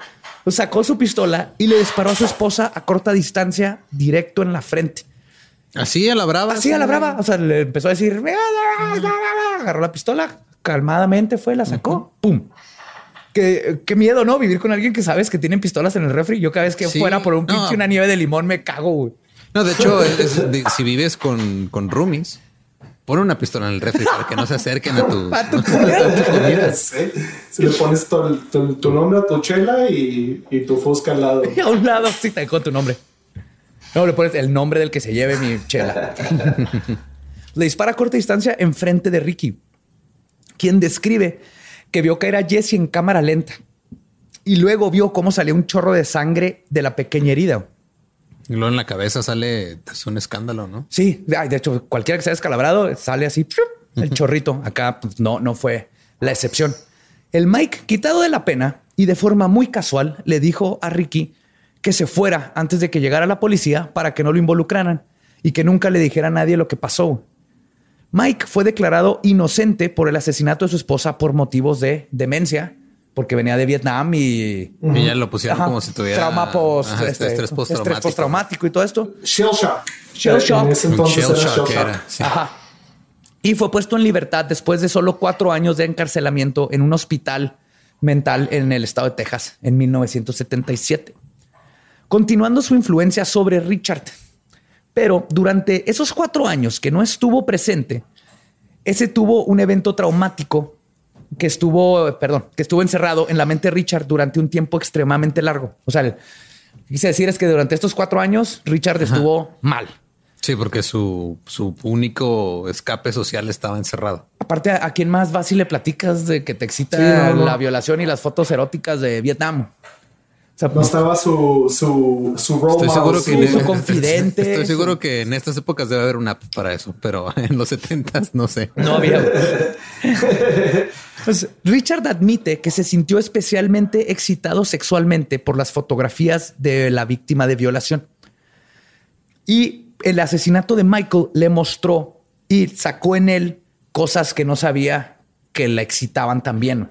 Sacó su pistola y le disparó a su esposa a corta distancia, directo en la frente. Así a la brava. Así a la brava. O sea, le empezó a decir, agarró la pistola, calmadamente fue, la sacó, pum. Qué, qué miedo, ¿no? Vivir con alguien que sabes que tienen pistolas en el refri. Yo cada vez que Sí, fuera por un no. pinche una nieve de limón me cago, güey. No, de hecho, es de- si vives con, con roomies, pon una pistola en el refri para que no se acerquen a tu, A tu a tu comida. Sí. Si le pones tu, tu- tu nombre a tu chela y, y tu fusca al lado. Y a un lado, sí, te con tu nombre. No, le pones el nombre del que se lleve mi chela. le dispara a corta distancia enfrente de Ricky, quien describe que vio caer a Jesse en cámara lenta y luego vio cómo salía un chorro de sangre de la pequeña herida. Y luego en la cabeza sale, es un escándalo, ¿no? Sí, ay, de hecho, cualquiera que sea descalabrado sale así el chorrito. Acá pues, no, no fue la excepción. El Mike, quitado de la pena y de forma muy casual, le dijo a Ricky que se fuera antes de que llegara la policía para que no lo involucraran y que nunca le dijera a nadie lo que pasó. Mike fue declarado inocente por el asesinato de su esposa por motivos de demencia, porque venía de Vietnam y Y ya lo pusieron Ajá, como si tuviera trauma post, Ajá, este, estrés postraumático. estrés postraumático y todo esto. Shell shock. Shell shock. En ese Un entonces shell era shock shell era. shock. sí. Ajá. Y fue puesto en libertad después de solo cuatro años de encarcelamiento en un hospital mental en el estado de Texas en 1977, continuando su influencia sobre Richard. Pero durante esos cuatro años que no estuvo presente, ese tuvo un evento traumático que estuvo, perdón, que estuvo encerrado en la mente de Richard durante un tiempo extremadamente largo. O sea, quise decir es que durante estos cuatro años Richard estuvo mal. Sí, porque su, su único escape social estaba encerrado. Aparte, ¿a quién más vas le platicas de que te excita la violación y las fotos eróticas de Vietnam? No estaba su, su, su role estoy seguro que su, confidente. Estoy seguro que en estas épocas debe haber una app para eso, pero en los 70 no sé. No había. pues Richard admite que se sintió especialmente excitado sexualmente por las fotografías de la víctima de violación. Y el asesinato de Michael le mostró y sacó en él cosas que no sabía que la excitaban también.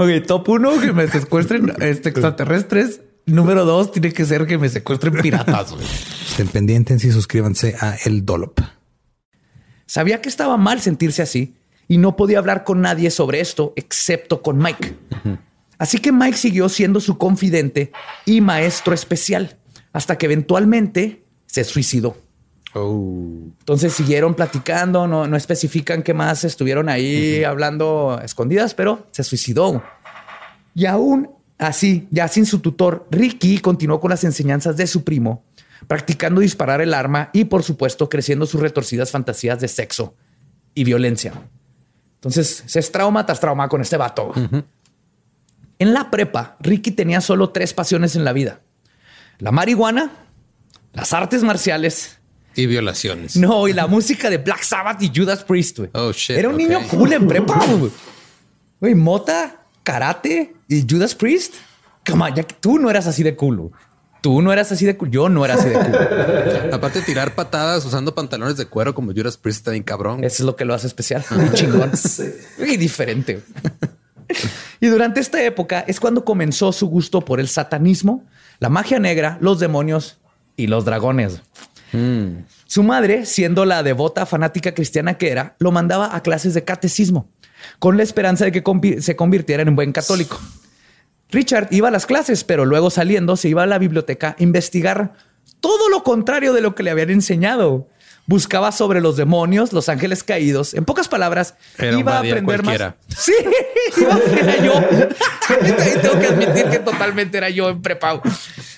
Ok, top uno, que me secuestren este, extraterrestres. Número dos, tiene que ser que me secuestren piratas. Estén pendientes y suscríbanse a El Dolop. Sabía que estaba mal sentirse así y no podía hablar con nadie sobre esto excepto con Mike. Así que Mike siguió siendo su confidente y maestro especial hasta que eventualmente se suicidó. Oh. Entonces siguieron platicando, no, no especifican qué más estuvieron ahí hablando escondidas, pero se suicidó. Y aún así, ya sin su tutor, Ricky continuó con las enseñanzas de su primo, practicando disparar el arma y, por supuesto, creciendo sus retorcidas fantasías de sexo y violencia. Entonces se es trauma tras trauma con este vato. En la prepa, Ricky tenía solo tres pasiones en la vida: la marihuana, las artes marciales y violaciones. No, y la música de Black Sabbath y Judas Priest, güey. Oh, shit. Era un niño cool en prepa, güey. Mota, karate y Judas Priest. Come ya que tú no eras así de cool. Tú no eras así de cool. Yo no era así de cool. Aparte de tirar patadas usando pantalones de cuero como Judas Priest está bien cabrón. Eso es lo que lo hace especial. Muy chingón. Y diferente. y durante esta época es cuando comenzó su gusto por el satanismo, la magia negra, los demonios y los dragones. Mm. Su madre, siendo la devota fanática cristiana que era, lo mandaba a clases de catecismo, con la esperanza de que se convirtiera en un buen católico. Richard iba a las clases, pero luego saliendo se iba a la biblioteca a investigar todo lo contrario de lo que le habían enseñado. Buscaba sobre los demonios, los ángeles caídos. En pocas palabras, iba a aprender más. Sí, iba a aprender yo. tengo que admitir que totalmente era yo en prepa.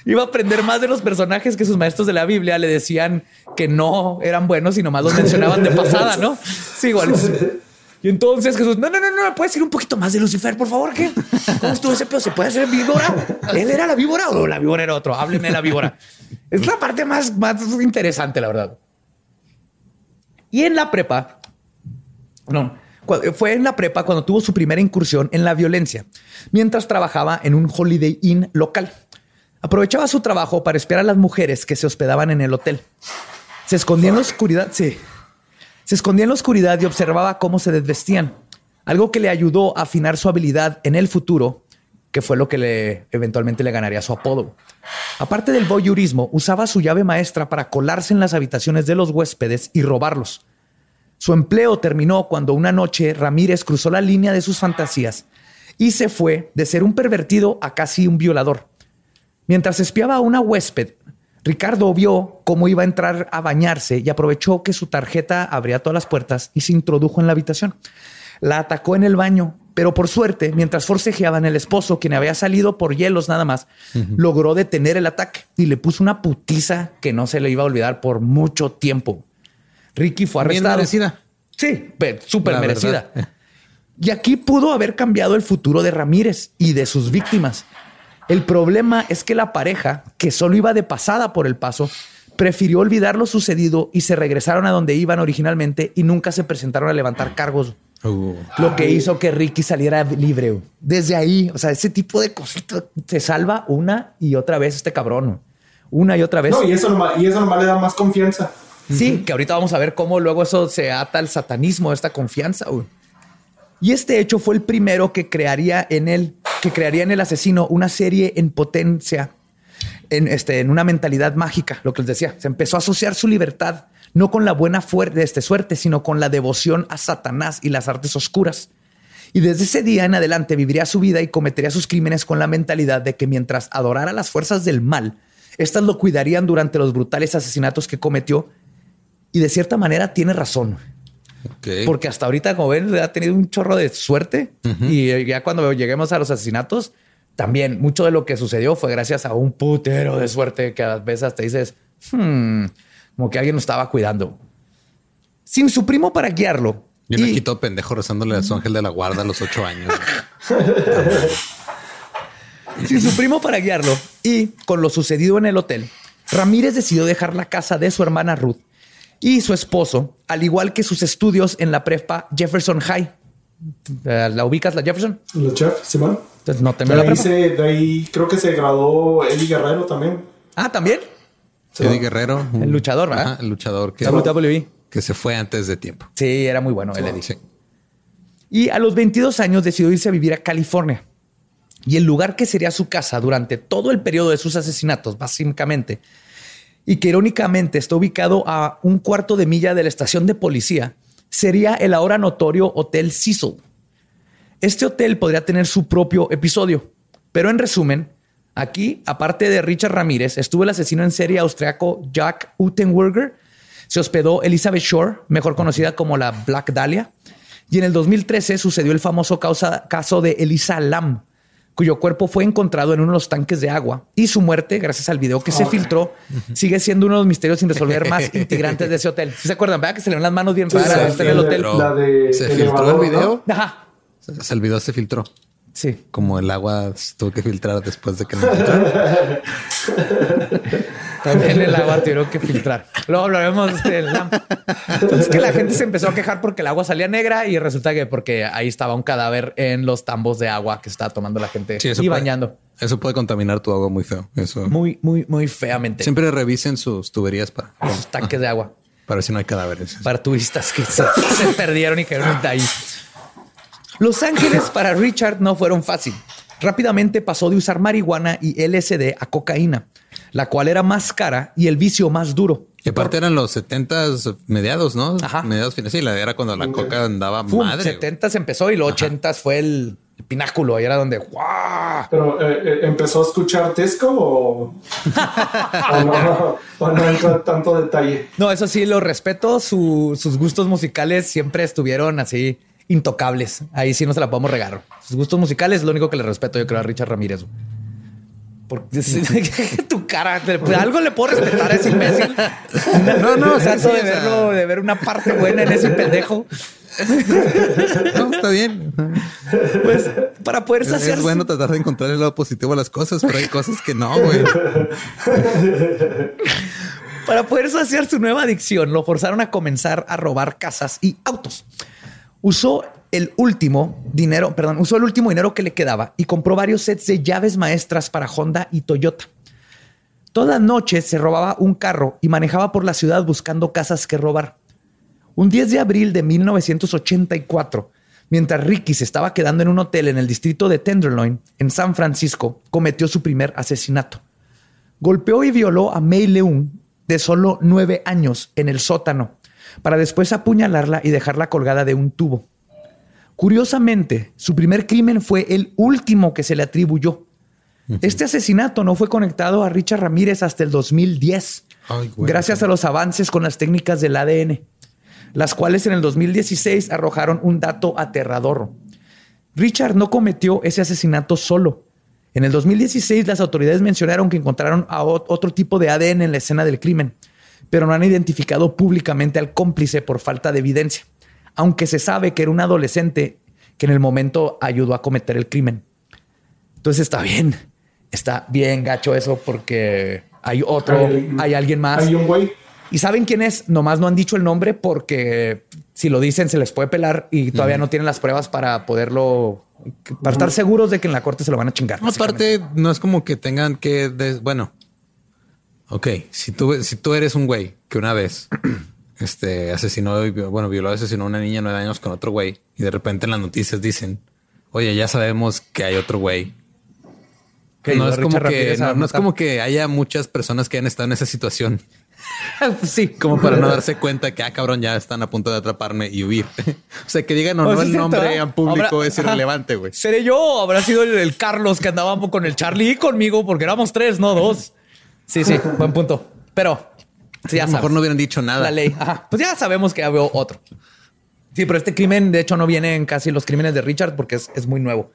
Iba a aprender más de los personajes que sus maestros de la Biblia le decían que no eran buenos y nomás los mencionaban de pasada, ¿no? Sí, igual. Y entonces Jesús, no, no, no, no, puedes decir un poquito más de Lucifer, por favor, ¿qué? ¿Cómo estuvo ese pedo? ¿Se puede hacer víbora? ¿Él era la víbora o la víbora era otro? Hábleme de la víbora. Es la parte más, más interesante, la verdad. Y en la prepa, no, fue en la prepa cuando tuvo su primera incursión en la violencia, mientras trabajaba en un Holiday Inn local. Aprovechaba su trabajo para espiar a las mujeres que se hospedaban en el hotel. Se escondía en la oscuridad, sí. Se escondía en la oscuridad y observaba cómo se desvestían, algo que le ayudó a afinar su habilidad en el futuro, que fue lo que le eventualmente le ganaría su apodo. Aparte del voyeurismo, usaba su llave maestra para colarse en las habitaciones de los huéspedes y robarlos. Su empleo terminó cuando una noche Ramírez cruzó la línea de sus fantasías y se fue de ser un pervertido a casi un violador. Mientras espiaba a una huésped, Ricardo vio cómo iba a entrar a bañarse y aprovechó que su tarjeta abría todas las puertas y se introdujo en la habitación. La atacó en el baño, pero por suerte, mientras forcejeaban, el esposo, quien había salido por hielos nada más, logró detener el ataque y le puso una putiza que no se le iba a olvidar por mucho tiempo. Ricky fue arrestado. Sí, pe- súper La merecida. verdad. Y aquí pudo haber cambiado el futuro de Ramírez y de sus víctimas. El problema es que la pareja, que solo iba de pasada por el paso, prefirió olvidar lo sucedido y se regresaron a donde iban originalmente y nunca se presentaron a levantar cargos. Uh, Lo que hizo que Ricky saliera libre. Desde ahí, o sea, ese tipo de cositas se salva una y otra vez este cabrón. Una y otra vez. No, y eso, nomás, y eso nomás le da más confianza. Sí, que ahorita vamos a ver cómo luego eso se ata al satanismo, esta confianza. güey. Y este hecho fue el primero que crearía en él, que crearía en el asesino una serie en potencia, en, este, en una mentalidad mágica, lo que les decía. Se empezó a asociar su libertad no con la buena de este, suerte, sino con la devoción a Satanás y las artes oscuras. Y desde ese día en adelante viviría su vida y cometería sus crímenes con la mentalidad de que mientras adorara las fuerzas del mal, éstas lo cuidarían durante los brutales asesinatos que cometió. Y de cierta manera tiene razón. Porque hasta ahorita, como ven, ha tenido un chorro de suerte. Y eh, ya cuando lleguemos a los asesinatos, también mucho de lo que sucedió fue gracias a un putero de suerte que a veces hasta dices, "Hmm", como que alguien lo estaba cuidando. Sin su primo para guiarlo. Y me y- quito pendejo rezándole a su ángel de la guarda a los ocho años. sin su primo para guiarlo y con lo sucedido en el hotel, Ramírez decidió dejar la casa de su hermana Ruth y su esposo, al igual que sus estudios en la prepa Jefferson High. Eh, ¿La ubicas la Jefferson? Los chefs, Simón. Entonces no De terminó la ahí, se, de ahí creo que se graduó Eddie Guerrero también. Ah, también. Sí. Eddie Guerrero. El luchador, ¿verdad? Ajá, el luchador que, WWE. que se fue antes de tiempo. Sí, era muy bueno el Eddie. Sí. Y a los 22 años decidió irse a vivir a California. Y el lugar que sería su casa durante todo el periodo de sus asesinatos, básicamente, y que irónicamente está ubicado a un cuarto de milla de la estación de policía, sería el ahora notorio Hotel Cecil. Este hotel podría tener su propio episodio, pero en resumen, aquí, aparte de Richard Ramírez, estuvo el asesino en serie austriaco Jack Utenwerger, se hospedó Elizabeth Shore, mejor conocida como la Black Dahlia, y en el 2013 sucedió el famoso causa- caso de Elisa Lam, cuyo cuerpo fue encontrado en uno de los tanques de agua y su muerte, gracias al video que se filtró, sigue siendo uno de los misterios sin resolver más integrantes de ese hotel. ¿Sí ¿Se acuerdan? ¿Verdad que se le ven las manos bien raras sí, en el hotel? La de ¿Se filtró el video? ¿no? Ajá. O sea, el video se filtró. Sí. Como el agua se tuvo que filtrar después de que filtraron. También el agua tuvieron que filtrar. Luego hablaremos del LAM. Pues es que la gente se empezó a quejar porque el agua salía negra y resulta que porque ahí estaba un cadáver en los tambos de agua que estaba tomando la gente Sí, y puede- bañando. Eso puede contaminar tu agua muy feo. Eso. Muy, muy, muy feamente. Siempre revisen sus tuberías para, Los tanques de agua para ver si no hay cadáveres. para turistas que se, se perdieron y cayeron de ahí. Los Ángeles para Richard no fueron fácil. Rápidamente pasó de usar marihuana y LSD a cocaína, la cual era más cara y el vicio más duro. Y aparte eran los 70 mediados, ¿no? Ajá. Mediados finales. Sí, la era cuando la coca andaba Fum, madre. 70 empezó y los 80 fue el pináculo. Y era donde ¡guau! Pero eh, eh, empezó a escuchar Tesco o, o no, o no entra en tanto detalle. No, eso sí, lo respeto. Su- sus gustos musicales siempre estuvieron así intocables. Ahí sí no se la podemos regar. Sus gustos musicales es lo único que le respeto, yo creo, a Richard Ramírez. Porque tu cara, algo le puedo respetar a ese imbécil. No, no, trato sí, de o sea- verlo, de ver una parte buena en ese pendejo. No, está bien. Pues para poder saciar. es bueno tratar de encontrar el lado positivo a las cosas, pero hay cosas que no, güey. Para poder saciar su nueva adicción, lo forzaron a comenzar a robar casas y autos. Usó el último dinero, perdón, usó el último dinero que le quedaba y compró varios sets de llaves maestras para Honda y Toyota. Todas las noches se robaba un carro y manejaba por la ciudad buscando casas que robar. Un 10 de abril de 1984, mientras Ricky se estaba quedando en un hotel en el distrito de Tenderloin, en San Francisco, cometió su primer asesinato golpeó y violó a May Leung de solo nueve años en el sótano para después apuñalarla y dejarla colgada de un tubo. Curiosamente, su primer crimen fue el último que se le atribuyó. Este asesinato no fue conectado a Richard Ramírez hasta el 2010, Ay, güey. gracias a los avances con las técnicas del ADN, las cuales en el 2016 arrojaron un dato aterrador. Richard no cometió ese asesinato solo. En el 2016 las autoridades mencionaron que encontraron a ot- otro tipo de ADN en la escena del crimen, pero no han identificado públicamente al cómplice por falta de evidencia. aunque se sabe que era un adolescente que en el momento ayudó a cometer el crimen. Entonces está bien, está bien gacho eso porque hay otro, Hay- hay alguien más. Hay un güey. ¿Y saben quién es? Nomás no han dicho el nombre porque si lo dicen se les puede pelar y todavía no tienen las pruebas para poderlo, para estar seguros de que en la corte se lo van a chingar. Aparte, no es como que tengan que, des- bueno, ok, si tú, si tú eres un güey que una vez este, asesinó, bueno, violó, asesinó a una niña de nueve años con otro güey y de repente en las noticias dicen, oye, ya sabemos que hay otro güey. Que no es como que no, no es como que haya muchas personas que han estado en esa situación sí, como para no darse cuenta que ah cabrón ya están a punto de atraparme y huir. o sea que digan o no es el nombre en público es irrelevante, güey. ¿Seré yo o habrá sido el, el Carlos que andaba con el Charlie y conmigo? Porque éramos tres, no dos. Sí, sí, buen punto. Pero sí, ya a lo mejor no hubieran dicho nada. la ley. Ajá. Pues ya sabemos que había otro. Sí, pero este crimen, de hecho, no viene en casi los crímenes de Richard porque es, es muy nuevo.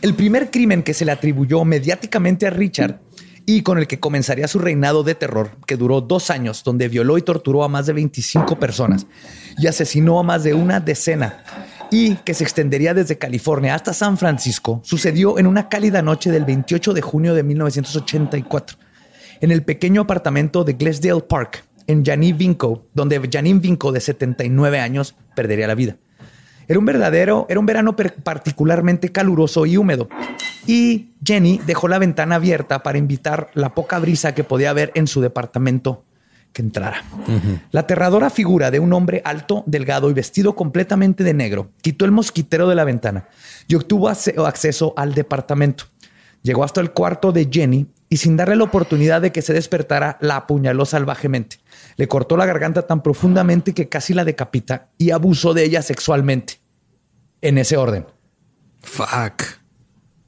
El primer crimen que se le atribuyó mediáticamente a Richard y con el que comenzaría su reinado de terror, que duró dos años, donde violó y torturó a más de 25 personas y asesinó a más de una decena, y que se extendería desde California hasta San Francisco, sucedió en una cálida noche del 28 de junio de 1984, en el pequeño apartamento de Glesdale Park, en Janine Vinco, donde Janine Vinco, de 79 años, perdería la vida. Era un verdadero, era un verano particularmente caluroso y húmedo. Y Jenny dejó la ventana abierta para invitar la poca brisa que podía haber en su departamento que entrara. La aterradora figura de un hombre alto, delgado y vestido completamente de negro quitó el mosquitero de la ventana y obtuvo acceso al departamento. Llegó hasta el cuarto de Jenny y sin darle la oportunidad de que se despertara, la apuñaló salvajemente. Le cortó la garganta tan profundamente que casi la decapita y abusó de ella sexualmente. En ese orden. Fuck.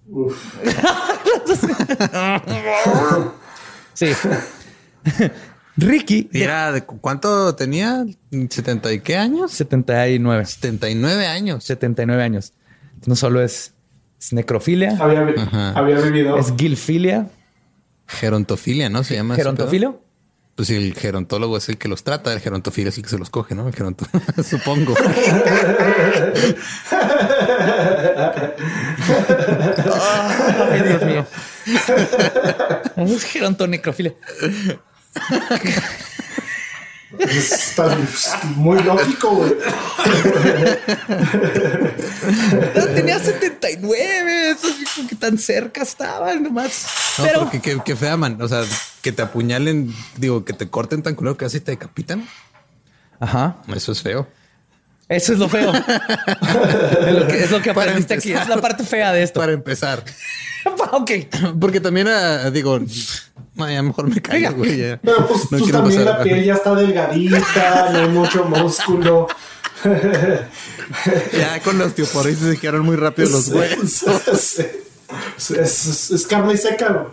Sí. Ricky, ¿Y de era de cu- cuánto tenía? ¿70 y qué años? 79. 79 años. 79 años. No solo es, es necrofilia, Había, vivido. es guilfilia, Gerontofilia, ¿no? Se llama. gerontofilio. Pues si el gerontólogo es el que los trata, el gerontofilia es el que se los coge, ¿no? El geronto, supongo. Ay, Dios mío. es gerontonecrofilia. Está muy lógico, güey. No, tenía 79. Eso es como que tan cerca estaban nomás. No, Pero porque qué, qué fea, man. O sea, que te apuñalen, digo, que te corten tan culero que así te decapitan. Ajá. Eso es feo. Eso es lo feo. es lo que, es lo que aprendiste aquí. Es la parte fea de esto. Para empezar. ok. Porque también, ah, digo, ay, a lo mejor me caigo, güey. ya. Pero pues, No pues también pasar- la piel ya está delgadita, no hay mucho músculo. Ya con la osteoporosis se quedaron muy rápido los huesos. Es, es, es- es carne seca.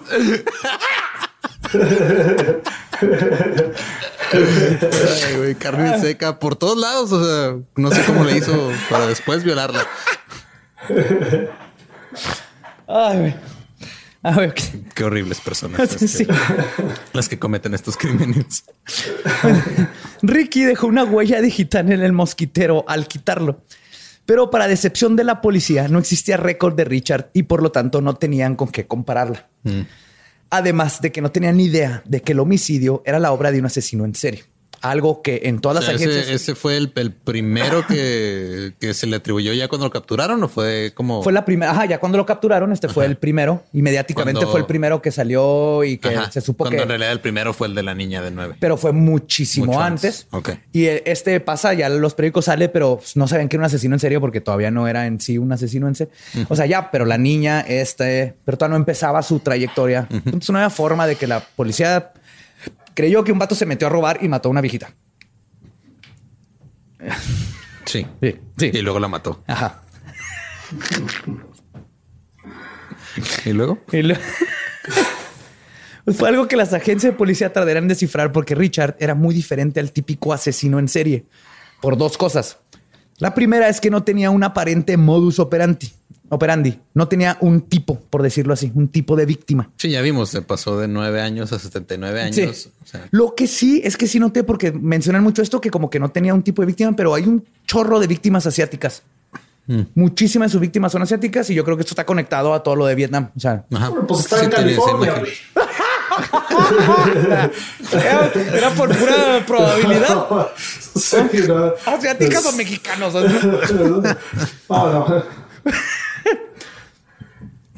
Ay, güey, carne seca por todos lados. O sea, no sé cómo le hizo para después violarla. Ay, güey. A ver, ok. Qué horribles personas las que, Sí. las que cometen estos crímenes. Ricky dejó una huella digital en el mosquitero al quitarlo. Pero para decepción de la policía no existía récord de Richard y por lo tanto no tenían con qué compararla. Además de que no tenían ni idea de que el homicidio era la obra de un asesino en serie. Algo que en todas O sea, las agencias... ese, ese fue el, el primero que, que se le atribuyó ya cuando lo capturaron o fue como Fue la primera, ajá, ya cuando lo capturaron, este fue el primero. Y mediáticamente Cuando- fue el primero que salió y que Ajá, se supo cuando que... en realidad el primero fue el de la niña de nueve. pero fue muchísimo Mucho antes. antes. Ok. Y eh, este pasa, ya los periódicos sale, pero no sabían que era un asesino en serio porque todavía no era en sí un asesino en serio. O sea, ya, pero la niña, este, pero todavía no empezaba su trayectoria. Entonces no había forma de que la policía creyó que un vato se metió a robar y mató a una viejita. Sí. Sí, sí. Y luego la mató. Ajá. Y luego Y lo- fue algo que las agencias de policía tardarían en descifrar porque Richard era muy diferente al típico asesino en serie por dos cosas. La primera es que no tenía un aparente modus operandi. Operandi. No tenía un tipo, por decirlo así, un tipo de víctima. Sí, ya vimos, se pasó de nueve años a 79 años. Sí. O sea, Lo que sí es que sí noté, porque mencionan mucho esto, que como que no tenía un tipo de víctima, pero hay un chorro de víctimas asiáticas. Mm. Muchísimas de sus víctimas son asiáticas y yo creo que esto está conectado a todo lo de Vietnam. O sea, ajá. Pues está en California. era, era por pura probabilidad. Sí, no. ¿Asiáticas o mexicanos? ¿no? Ah.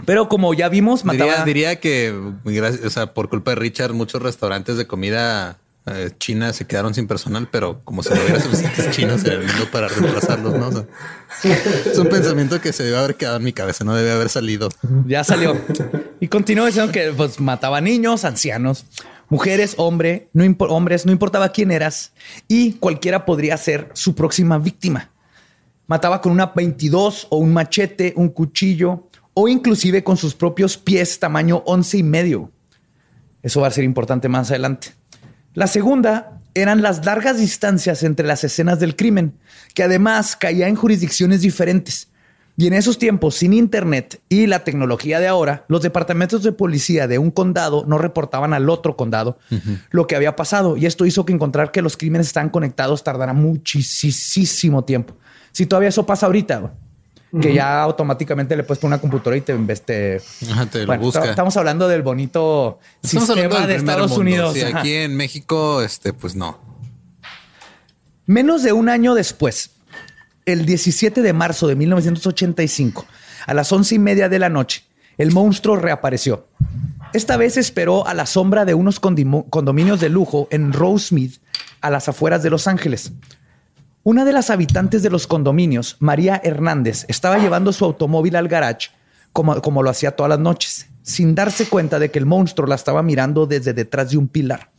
Pero como ya vimos, mataba... Diría, diría que, gracias- o sea, por culpa de Richard, muchos restaurantes de comida eh, china se quedaron sin personal, pero como si no hubiera suficientes chinos en el mundo para reemplazarlos, ¿no? Es un pensamiento que se debe haber quedado en mi cabeza, no debe haber salido. Ya salió. Y continuó diciendo que pues, mataba niños, ancianos, mujeres, hombre, no hombres, no importaba quién eras y cualquiera podría ser su próxima víctima. Mataba con una 22 o un machete, un cuchillo o inclusive con sus propios pies tamaño 11 y medio. Eso va a ser importante más adelante. La segunda eran las largas distancias entre las escenas del crimen, que además caía en jurisdicciones diferentes. Y en esos tiempos, sin internet y la tecnología de ahora, los departamentos de policía de un condado no reportaban al otro condado lo que había pasado. Y esto hizo que encontrar que los crímenes están conectados tardara muchísimo tiempo. Si todavía eso pasa ahorita, que ya automáticamente le puedes poner una computadora y te, te Ajá, te lo Bueno, busca. esta- Estamos hablando del bonito Estamos sistema del de Estados mundo. Unidos. Sí, aquí en México, este, pues no. Menos de un año después, el 17 de marzo de 1985, a las once y media de la noche, el monstruo reapareció. Esta vez esperó a la sombra de unos condominios de lujo en Rosemead, a las afueras de Los Ángeles. Una de las habitantes de los condominios, María Hernández, estaba llevando su automóvil al garage como, como lo hacía todas las noches, sin darse cuenta de que el monstruo la estaba mirando desde detrás de un pilar.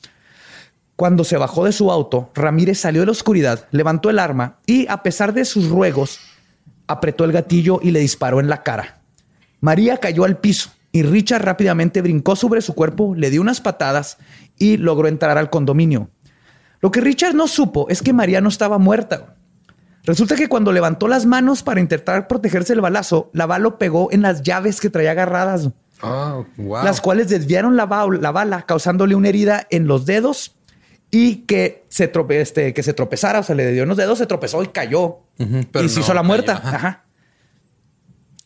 Cuando se bajó de su auto, Ramírez salió de la oscuridad, levantó el arma y, a pesar de sus ruegos, apretó el gatillo y le disparó en la cara. María cayó al piso y Richard rápidamente brincó sobre su cuerpo, le dio unas patadas y logró entrar al condominio. Lo que Richard no supo es que María no estaba muerta. Resulta que cuando levantó las manos para intentar protegerse del balazo, la bala lo pegó en las llaves que traía agarradas Oh, wow. las cuales desviaron la, ba- la bala, causándole una herida en los dedos y que se, trope- este, que se tropezara, o sea, le dio en los dedos, se tropezó y cayó. Pero y se no hizo la muerta. ajá. Ajá.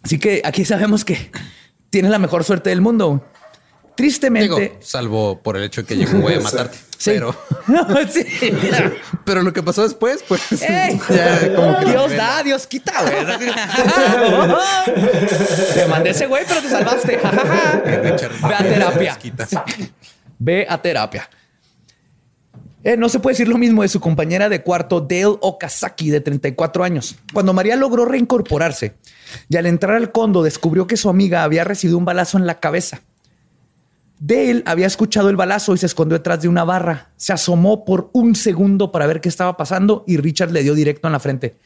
Así que aquí sabemos que tiene la mejor suerte del mundo. Tristemente. Digo, salvo por el hecho de que llegó un güey a matarte. Sí. Pero, Sí. pero lo que pasó después, pues. ¡Ey! ya como que Dios da, Dios quita, güey. te mandé ese güey, pero te salvaste. Ve a terapia. Ve a terapia. Eh, no se puede decir lo mismo de su compañera de cuarto, Dale Okazaki, de 34 años. Cuando María logró reincorporarse y al entrar al condo descubrió que su amiga había recibido un balazo en la cabeza. Dale había escuchado el balazo y se escondió detrás de una barra. Se asomó por un segundo para ver qué estaba pasando y Richard le dio directo en la frente.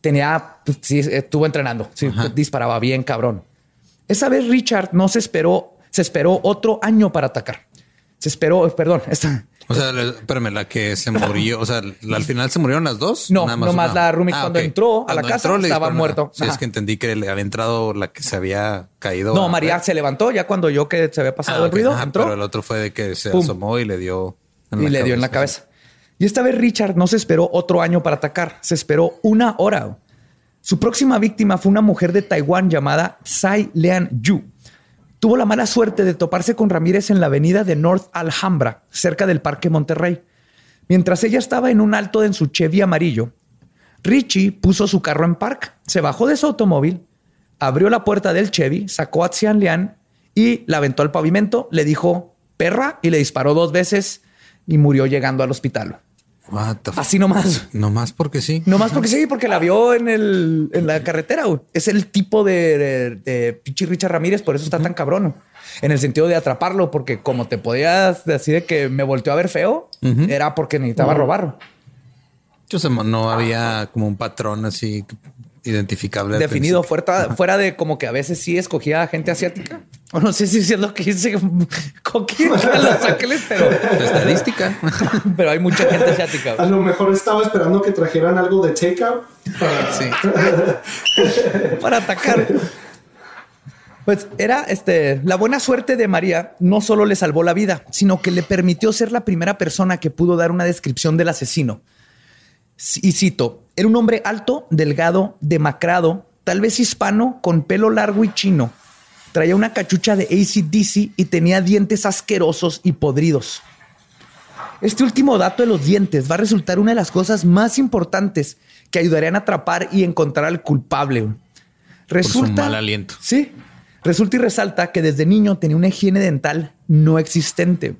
Tenía, pues, sí, estuvo entrenando. Sí, disparaba bien, cabrón. Esa vez Richard no se esperó, se esperó otro año para atacar. Se esperó, perdón, esta, O sea, la- espérame, la que se murió, o sea, la- al final se murieron las dos. No, Nada más nomás una? la roomie cuando entró a la Cuando casa, estaba muerto. Sí, Ajá. es que entendí que le había entrado la que se había caído. no, María se levantó ya cuando yo que se había pasado Ah, el ok, ruido, ajá, entró Pero el otro fue de que se Pum. asomó y le dio y le dio en la cabeza. Y esta vez Richard no se esperó otro año para atacar, se esperó una hora. Su próxima víctima fue una mujer de Taiwán llamada Tsai Lian Yu. Tuvo la mala suerte de toparse con Ramírez en la avenida de North Alhambra, cerca del Parque Monterrey. Mientras ella estaba en un alto en su Chevy amarillo, Richie puso su carro en park, se bajó de su automóvil, abrió la puerta del Chevy, sacó a Xian Lian y la aventó al pavimento, le dijo perra y le disparó dos veces y murió llegando al hospital. Así nomás. Nomás porque sí. Nomás porque sí, porque la vio en, el, en la carretera. güey. Es el tipo de, de, de pinche Richard Ramírez, por eso está tan cabrón. En el sentido de atraparlo, porque como te podías decir de que me volteó a ver feo, era porque necesitaba robar. Yo sé, no había como un patrón así identificable. Definido fuera, fuera de como que a veces sí escogía a gente asiática. O no sé si es lo que dice Coquín a Los Ángeles, pero estadística. pero hay mucha gente asiática. A lo mejor estaba esperando que trajeran algo de takeout para, Sí. para atacar. Pues era este, la buena suerte de María no solo le salvó la vida, sino que le permitió ser la primera persona que pudo dar una descripción del asesino. Y cito, era un hombre alto, delgado, demacrado, tal vez hispano, con pelo largo y chino. Traía una cachucha de ACDC y tenía dientes asquerosos y podridos. Este último dato de los dientes va a resultar una de las cosas más importantes que ayudarían a atrapar y encontrar al culpable. Resulta, mal aliento. Sí. Resulta y resalta que desde niño tenía una higiene dental no existente.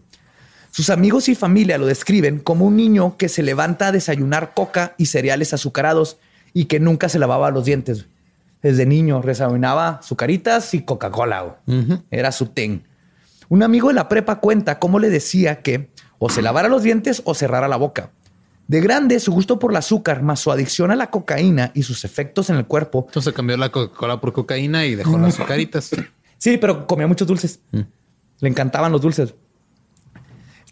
Sus amigos y familia lo describen como un niño que se levanta a desayunar coca y cereales azucarados y que nunca se lavaba los dientes. Desde niño desayunaba azucaritas y Coca-Cola. Era su ten. Un amigo de la prepa cuenta cómo le decía que o se lavara los dientes o cerrara la boca. De grande, su gusto por el azúcar, más su adicción a la cocaína y sus efectos en el cuerpo, Entonces cambió la Coca-Cola por cocaína y dejó las azucaritas. Sí, pero comía muchos dulces. Le encantaban los dulces.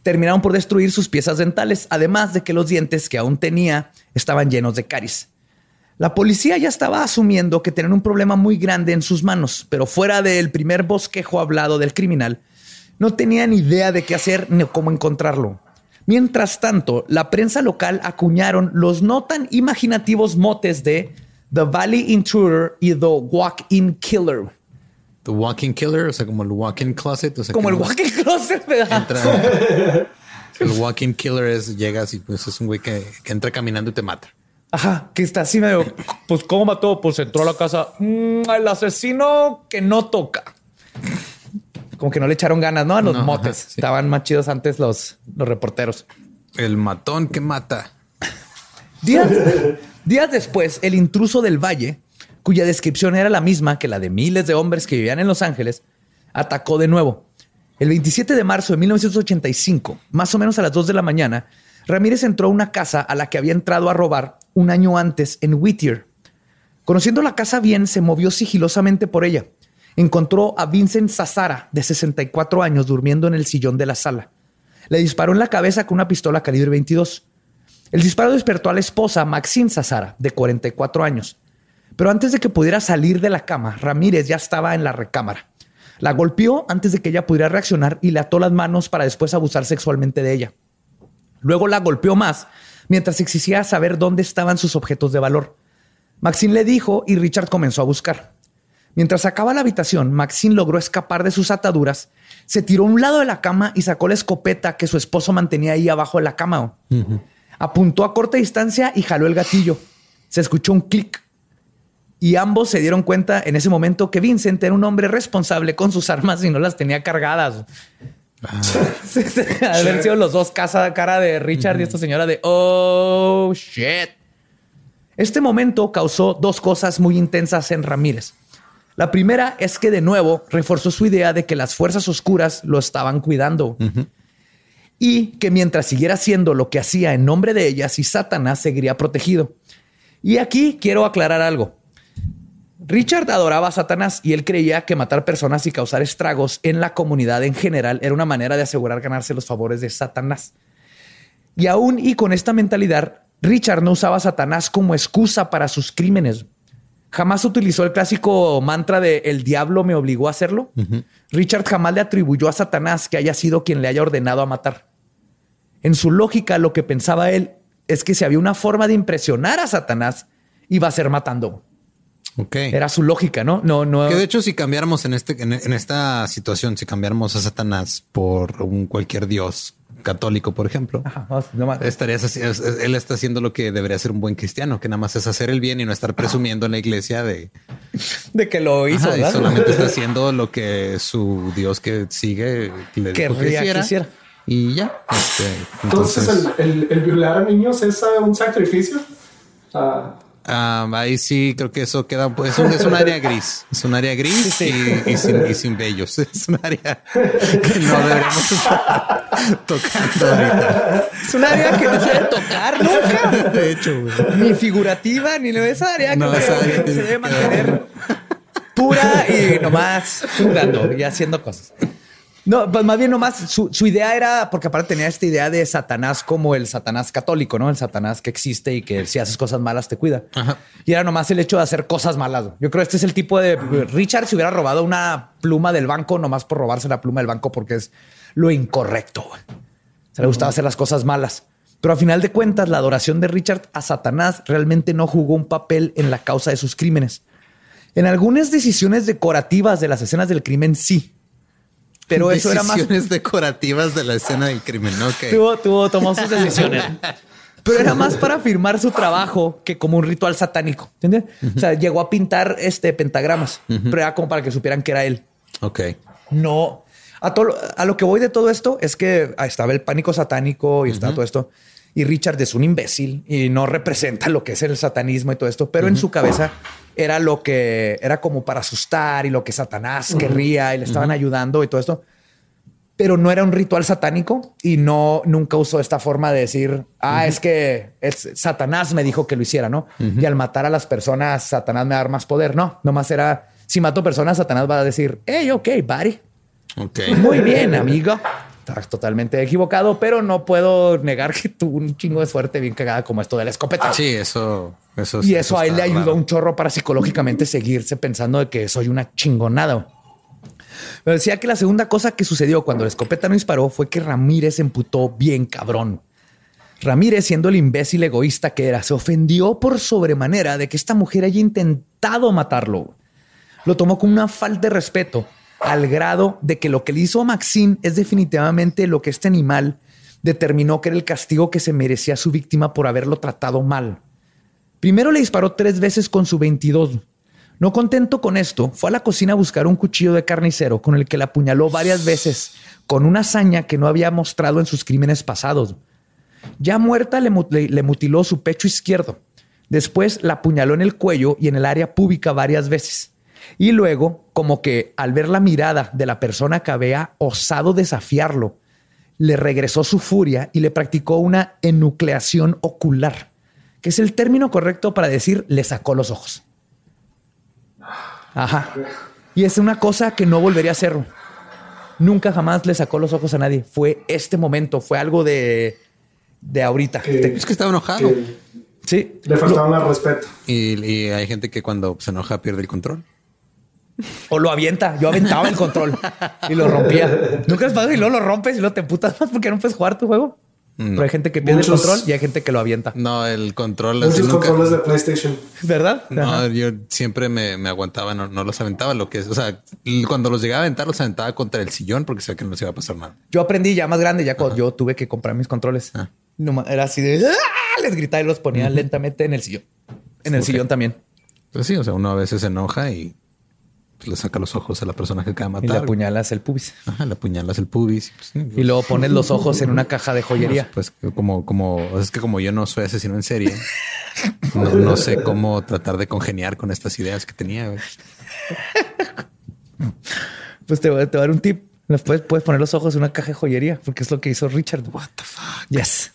Terminaron por destruir sus piezas dentales, además de que los dientes que aún tenía estaban llenos de caries. La policía ya estaba asumiendo que tenían un problema muy grande en sus manos, pero fuera del primer bosquejo hablado del criminal, no tenían idea de qué hacer ni cómo encontrarlo. Mientras tanto, la prensa local acuñaron los no tan imaginativos motes de The Valley Intruder y The Walk-In Killer. The Walking Killer, o sea, como el Walking Closet. O sea, Como el Walking Closet, ¿verdad? el Walking Killer es llegas y pues es un güey que, que entra caminando y te mata. Ajá, que está así medio. Pues, ¿cómo mató? Pues entró a la casa. mm, el asesino que no toca. Como que no le echaron ganas, ¿no? A los No, motes. ajá, sí. Estaban más chidos antes los, los reporteros. El matón que mata. Días, días después, el intruso del valle, cuya descripción era la misma que la de miles de hombres que vivían en Los Ángeles, atacó de nuevo. El 27 de marzo de 1985, más o menos a las 2 de la mañana, Ramírez entró a una casa a la que había entrado a robar un año antes en Whittier. Conociendo la casa bien, se movió sigilosamente por ella. Encontró a Vincent Sazara, de 64 años, durmiendo en el sillón de la sala. Le disparó en la cabeza con una pistola calibre 22. El disparo despertó a la esposa, Maxine Sazara, de 44 años. Pero antes de que pudiera salir de la cama, Ramírez ya estaba en la recámara. La golpeó antes de que ella pudiera reaccionar y le ató las manos para después abusar sexualmente de ella. Luego la golpeó más mientras exigía saber dónde estaban sus objetos de valor. Maxine le dijo y Richard comenzó a buscar. Mientras sacaba la habitación, Maxine logró escapar de sus ataduras, se tiró a un lado de la cama y sacó la escopeta que su esposo mantenía ahí abajo de la cama. Apuntó a corta distancia y jaló el gatillo. Se escuchó un clic. Y ambos se dieron cuenta en ese momento que Vincent era un hombre responsable con sus armas y no las tenía cargadas. Sí, Haber sido los dos casa cara de Richard y esta señora de oh shit. Este momento causó dos cosas muy intensas en Ramírez. La primera es que de nuevo reforzó su idea de que las fuerzas oscuras lo estaban cuidando y que mientras siguiera haciendo lo que hacía en nombre de ellas y Satanás seguiría protegido. Y aquí quiero aclarar algo. Richard adoraba a Satanás y él creía que matar personas y causar estragos en la comunidad en general era una manera de asegurar ganarse los favores de Satanás. Y aún y con esta mentalidad, Richard no usaba a Satanás como excusa para sus crímenes. Jamás utilizó el clásico mantra de el diablo me obligó a hacerlo. Richard jamás le atribuyó a Satanás que haya sido quien le haya ordenado a matar. En su lógica, lo que pensaba él es que si había una forma de impresionar a Satanás, iba a ser matando. Ok. Era su lógica, ¿no? No, no. Que de hecho, si cambiáramos en este, en, en esta situación, si cambiáramos a Satanás por un cualquier dios católico, por ejemplo, Ajá, vamos, no más. estarías así- es- es- él está haciendo lo que debería ser un buen cristiano, que nada más es hacer el bien y no estar presumiendo en la iglesia de de que lo hizo, Ajá, y solamente está haciendo lo que su dios que sigue le dijo que hiciera. hiciera. Y ya. Este, Entonces, entonces, el, el- el violar a niños es ah, un sacrificio. Ah, ahí sí creo que eso queda, pues es un, es un área gris, es un área gris Y, y sin, y sin bellos. Es un área que no deberíamos estar tocando ahorita. Es un área que no se debe tocar nunca. De hecho, güey. Ni figurativa, ni esa área que No, se, esa área se debe mantener pura y nomás jugando y haciendo cosas. No, pues más bien nomás su, su, idea era, porque aparte tenía esta idea de Satanás como el Satanás católico, ¿no? El Satanás que existe y que si haces cosas malas te cuida. Y era nomás el hecho de hacer cosas malas. Yo creo que este es el tipo de... Richard si hubiera robado una pluma del banco nomás por robarse la pluma del banco porque es lo incorrecto. Se le gustaba hacer las cosas malas. Pero a final de cuentas, la adoración de Richard a Satanás realmente no jugó un papel en la causa de sus crímenes. En algunas decisiones decorativas de las escenas del crimen sí, pero eso era más. Decisiones decorativas de la escena del crimen, ¿ok? Tuvo, tuvo, tomó sus decisiones. Pero era más para firmar su trabajo que como un ritual satánico. ¿Entiendes? O sea, llegó a pintar este pentagramas, pero era como para que supieran que era él. Ok. No. A, todo, a lo que voy de todo esto es que estaba el pánico satánico y está todo esto. Y Richard es un imbécil y no representa lo que es el satanismo y todo esto, pero en su cabeza era lo que era como para asustar y lo que Satanás querría y le estaban ayudando y todo esto. Pero no era un ritual satánico y no nunca usó esta forma de decir, ah, es que es, Satanás me dijo que lo hiciera, ¿no? Y al matar a las personas, Satanás me va a dar más poder. No, nomás era, si mato personas, Satanás va a decir, hey, ok, buddy. Ok. Muy bien, amigo. Estás totalmente equivocado, pero no puedo negar que tuvo un chingo de suerte bien cagada como esto de la escopeta. Sí, eso, eso. Y eso, a él le ayudó un chorro para psicológicamente seguirse pensando de que soy una chingonada. Pero decía que la segunda cosa que sucedió cuando la escopeta no disparó fue que Ramírez se emputó bien cabrón. Ramírez, siendo el imbécil egoísta que era, se ofendió por sobremanera de que esta mujer haya intentado matarlo. Lo tomó como una falta de respeto al grado de que lo que le hizo a Maxine es definitivamente lo que este animal determinó que era el castigo que se merecía su víctima por haberlo tratado mal. Primero le disparó tres veces con su 22. No contento con esto, fue a la cocina a buscar un cuchillo de carnicero con el que la apuñaló varias veces, con una hazaña que no había mostrado en sus crímenes pasados. Ya muerta le, le mutiló su pecho izquierdo. Después la apuñaló en el cuello y en el área pública varias veces. Y luego, como que al ver la mirada de la persona que había osado desafiarlo, le regresó su furia y le practicó una enucleación ocular, que es el término correcto para decir le sacó los ojos. Ajá. Y es una cosa que no volvería a hacer. Nunca jamás le sacó los ojos a nadie. Fue este momento, fue algo de, de ahorita. es que estaba enojado. sí. Le faltaba el respeto. Y, y hay gente que cuando se enoja pierde el control. O lo avienta. Yo aventaba el control y lo rompía. Nunca es fácil y luego lo rompes y luego te putas más porque no puedes jugar tu juego. Pero hay gente que pierde el control y hay gente que lo avienta. No, el control. Muchos controles de PlayStation. ¿Verdad? No, yo siempre me, me aguantaba, no, no, los aventaba. Lo que es, o sea, cuando los llegaba a aventar, los aventaba contra el sillón porque sabía que no se iba a pasar nada. Yo aprendí ya más grande, ya cuando yo tuve que comprar mis controles. Ah. No, era así de ¡Ah! les gritaba y los ponía lentamente en el sillón. En el sillón también. Pues sí, o sea, uno a veces se enoja y le saca los ojos a la persona que acaba de matar. Y le apuñalas el pubis. Ajá, le apuñalas el pubis. Pues, y luego pones los ojos en una caja de joyería. Pues, como, como, es que como yo no soy asesino en serie, no, sé cómo tratar de congeniar con estas ideas que tenía. Pues te voy, a dar un tip. Puedes, puedes poner los ojos en una caja de joyería, porque es lo que hizo Richard. What the fuck? Yes.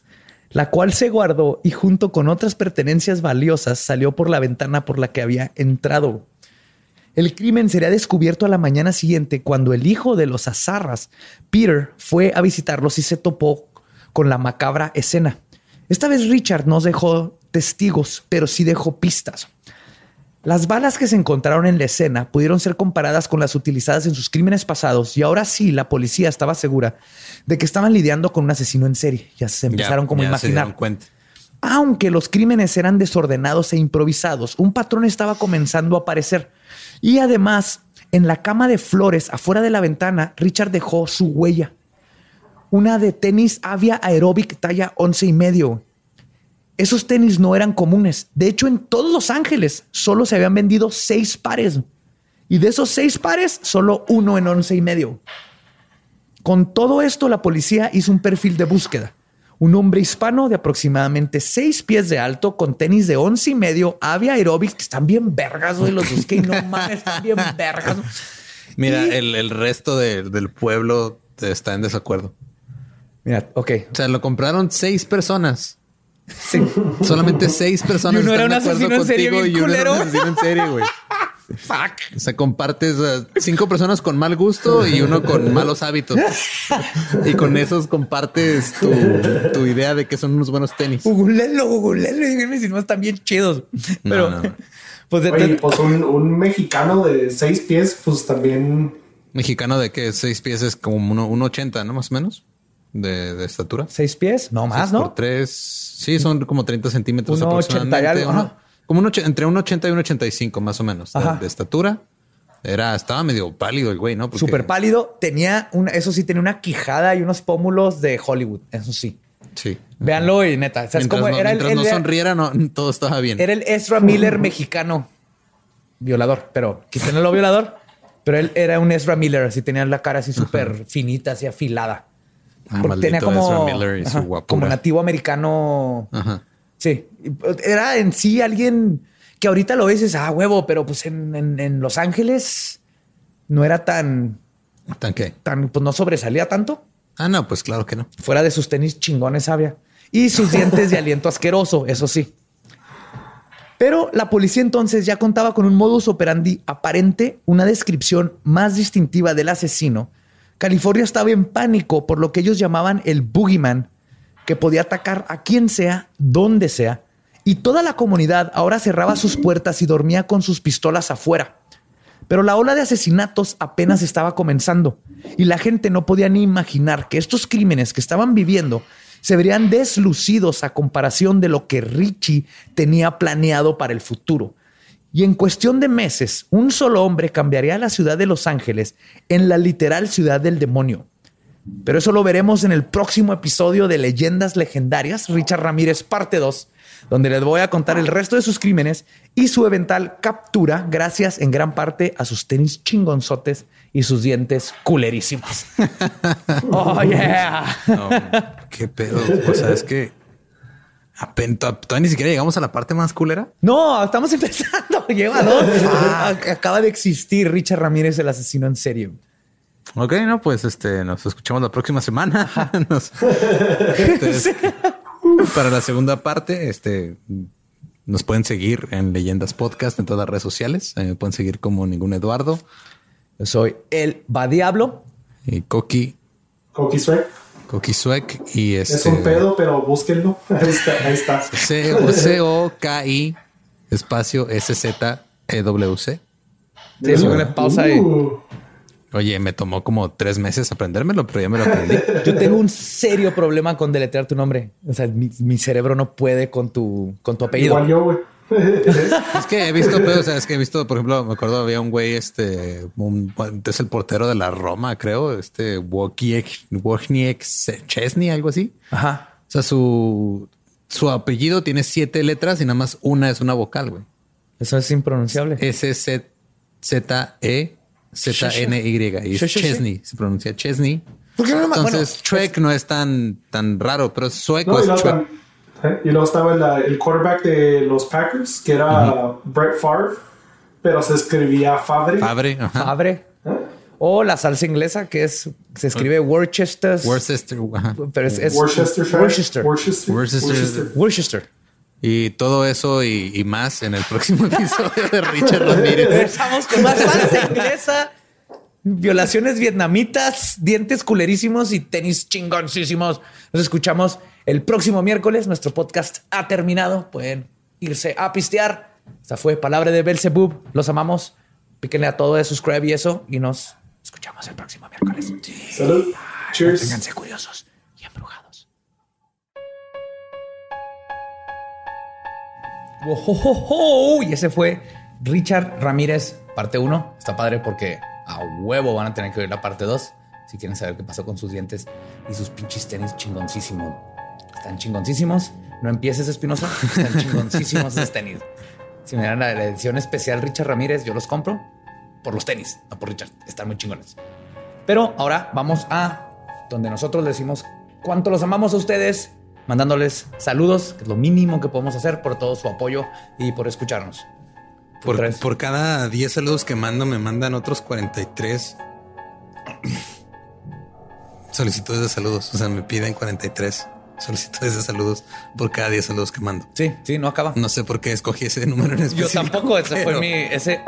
La cual se guardó y junto con otras pertenencias valiosas salió por la ventana por la que había entrado. El crimen sería descubierto a la mañana siguiente cuando el hijo de los azarras, Peter, fue a visitarlos y se topó con la macabra escena. Esta vez Richard no dejó testigos, pero sí dejó pistas. Las balas que se encontraron en la escena pudieron ser comparadas con las utilizadas en sus crímenes pasados y ahora sí la policía estaba segura de que estaban lidiando con un asesino en serie. Ya se empezaron como a imaginar. Aunque los crímenes eran desordenados e improvisados, un patrón estaba comenzando a aparecer. Y además, en la cama de flores afuera de la ventana, Richard dejó su huella. Una de tenis Avia Aerobic talla once y medio. Esos tenis no eran comunes. De hecho, en todos Los Ángeles solo se habían vendido seis pares. Y de esos seis pares, solo uno en once y medio. Con todo esto, la policía hizo un perfil de búsqueda un hombre hispano de aproximadamente seis pies de alto, con tenis de once y medio, avia aerobics, que están bien vergas, güey. Los busqué y no mames, están bien vergas. Mira, el, resto del pueblo está en desacuerdo. Mira, ok. O sea, lo compraron seis personas. Sí. Solamente seis personas. Y uno era un asesino en serie, y uno era un asesino en serie, güey. Fuck. O sea, compartes cinco personas con mal gusto y uno con malos hábitos. Y con esos compartes tu, tu idea de que son unos buenos tenis. Googleenlo, googleenlo y díganme si no están bien chidos. Pero, No, no. pues, de- Oye, pues un, un mexicano de seis pies, pues también. Mexicano de que seis pies es como uno, un 80, ¿no? Más o menos de, de estatura. seis pies, no más, Seis Por ¿no? tres. Sí, son como 30 centímetros Uno ochenta y aproximadamente. algo, Uno-. Como un och- entre un 80 y un 85 más o menos de, de estatura. Era, estaba medio pálido el güey, ¿no? Porque- Súper pálido. Tenía una, eso sí, tenía una quijada y unos pómulos de Hollywood. Eso sí. Sí. Véanlo y neta. ¿sabes Mientras, no, era el, no sonriera, no, todo estaba bien. Era el Ezra Miller mexicano. Violador, pero quítenlo lo violador. Pero él era un Ezra Miller, así tenía la cara así súper finita, así afilada. Ah, tenía como, Ezra Miller y ajá, como nativo americano. Ajá. Sí. Era en sí alguien que ahorita lo ves dices, ah, huevo, pero pues en, en- en Los Ángeles no era tan, ¿Tan qué? tan, pues no sobresalía tanto. Ah, no, pues claro que no. Fuera de sus tenis chingones, sabia. Y sus dientes de aliento asqueroso, eso sí. Pero la policía entonces ya contaba con un modus operandi aparente, una descripción más distintiva del asesino. California estaba en pánico por lo que ellos llamaban el boogeyman, que podía atacar a quien sea, donde sea, y toda la comunidad ahora cerraba sus puertas y dormía con sus pistolas afuera. Pero la ola de asesinatos apenas estaba comenzando y la gente no podía ni imaginar que estos crímenes que estaban viviendo se verían deslucidos a comparación de lo que Richie tenía planeado para el futuro. Y en cuestión de meses, un solo hombre cambiaría la ciudad de Los Ángeles en la literal ciudad del demonio. Pero eso lo veremos en el próximo episodio de Leyendas Legendarias, Richard Ramírez, parte 2, donde les voy a contar el resto de sus crímenes y su eventual captura, gracias en gran parte a sus tenis chingonzotes y sus dientes culerísimos. oh, yeah. No, qué pedo. O sea, es que todavía ni siquiera llegamos a la parte más culera. No, estamos empezando. Llévalo. Ah, acaba de existir Richard Ramírez, el asesino en serio. Ok, no, pues este nos escuchamos la próxima semana. Nos- Entonces, para la segunda parte, este nos pueden seguir en Leyendas Podcast en todas las redes sociales. Eh, me pueden seguir como ningún Eduardo Yo soy el Va Diablo. y Coqui, Coqui Sweat. Coqui Suec y este Es un pedo, pero búsquenlo. Ahí está. Ahí está. C O C O K I espacio S Z E W C. Sí, súbele pausa ahí. Oye, me tomó como tres meses aprendérmelo, pero ya me lo aprendí. Yo tengo un serio problema con deletrear tu nombre. O sea, mi, mi cerebro no puede con tu, con tu apellido. igual yo, güey. Es que he visto, pero, o sea, es que he visto, por ejemplo, me acuerdo había un güey, este, un, es el portero de la Roma, creo, este Wojciech Chesney, algo así. Ajá. O sea, su, su apellido tiene siete letras y nada más una es una vocal, güey. Eso es impronunciable. S Z Z E Z N Y y Sí, es. Chesney, se pronuncia Chesney. ¿Por qué no me- Entonces, bueno, Trek no es tan tan raro, pero sueco No, y, es Trek. ¿eh? y luego estaba la- el quarterback de los Packers, que era Brett Favre, pero se escribía Favre. Fabre, ajá. Fabre. O la salsa inglesa, que es, se escribe Worcester. Worcester, ajá. Pero es, es Worcestershire. Worcester. Worcester. Worcester. Worcester. Worcester. Y todo eso y, y más en el próximo episodio de Richard Ramírez. Regresamos con más salsa inglesa, violaciones vietnamitas, dientes culerísimos y tenis chingoncísimos. Nos escuchamos el próximo miércoles. Nuestro podcast ha terminado. Pueden irse a pistear. Esta fue Palabra de Belzebub. Los amamos. Píquenle a todo de subscribe y eso. Y nos escuchamos el próximo miércoles. Salud. Cheers. Ténganse curiosos y embrujados. Wojojojo. Y ese fue Richard Ramírez, parte 1. Está padre porque a huevo van a tener que ver la parte 2 si quieren saber qué pasó con sus dientes y sus pinches tenis chingoncísimos. Están chingoncísimos. No empieces, Espinosa. Están chingoncísimos esos tenis. Si me dan la edición especial Richard Ramírez, yo los compro por los tenis, no por Richard. Están muy chingones. Pero ahora vamos a donde nosotros decimos cuánto los amamos a ustedes, mandándoles saludos, que es lo mínimo que podemos hacer por todo su apoyo y por escucharnos. Por, por cada 10 saludos que mando, me mandan otros 43 solicitudes de saludos. O sea, me piden 43. Solicitudes de saludos por cada 10 saludos que mando. Sí, sí, no acaba. No sé por qué escogí ese número en Yo específico. tampoco, ese fue pero- mi, ese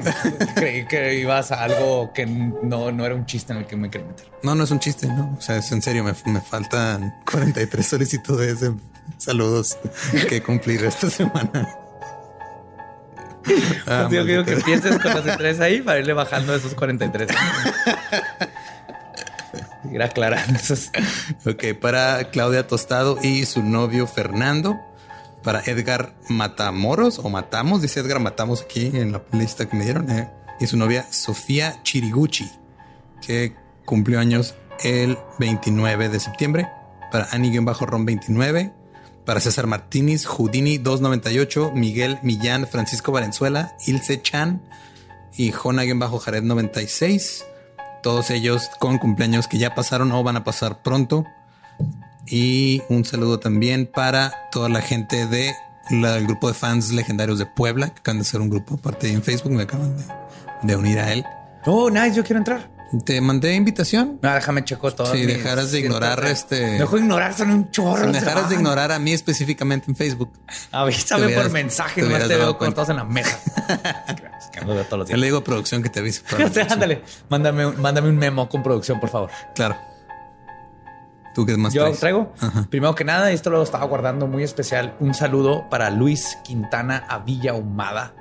creí que ibas a algo que no, no era un chiste en el que me quería meter. No, no es un chiste, no. O sea, es en serio, me, me faltan 43 solicitudes de saludos que cumplir esta semana. Ah, Digo, digo que maldita. empieces con los tres ahí para irle bajando esos 43. Ir aclarando. Ok, para Claudia Tostado y su novio Fernando. Para Edgar Matamoros o Matamos, dice Edgar Matamos aquí en la lista que me dieron. eh, Y su novia Sofía Chiriguchi, que cumplió años el 29 de septiembre. Para Ani-Ron 29. Para César Martínez, Houdini 298, Miguel Millán, Francisco Valenzuela, Ilse Chan y Jona-Jared 96. Todos ellos con cumpleaños que ya pasaron o van a pasar pronto. Y un saludo también para toda la gente de la- el grupo de fans legendarios de Puebla, que acaban de ser un grupo aparte en Facebook, me acaban de, de unir a él. Oh, nice, yo quiero entrar. Te mandé invitación. No, déjame checo todo. Si dejaras de ignorar este. Dejo de ignorar, son un chorro. Si dejaras de ignorar a mí específicamente en Facebook. Avísame por mensaje, te hubieras te veo con todos en la mesa. Es que no veo todos Yo le digo a producción que te avise. Ándale, mándame, un- mándame un memo con producción, por favor. Claro. ¿Tú qué más Yo traes? traigo, Ajá. primero que nada, esto lo estaba guardando muy especial. Un saludo para Luis Quintana a Villa Humada,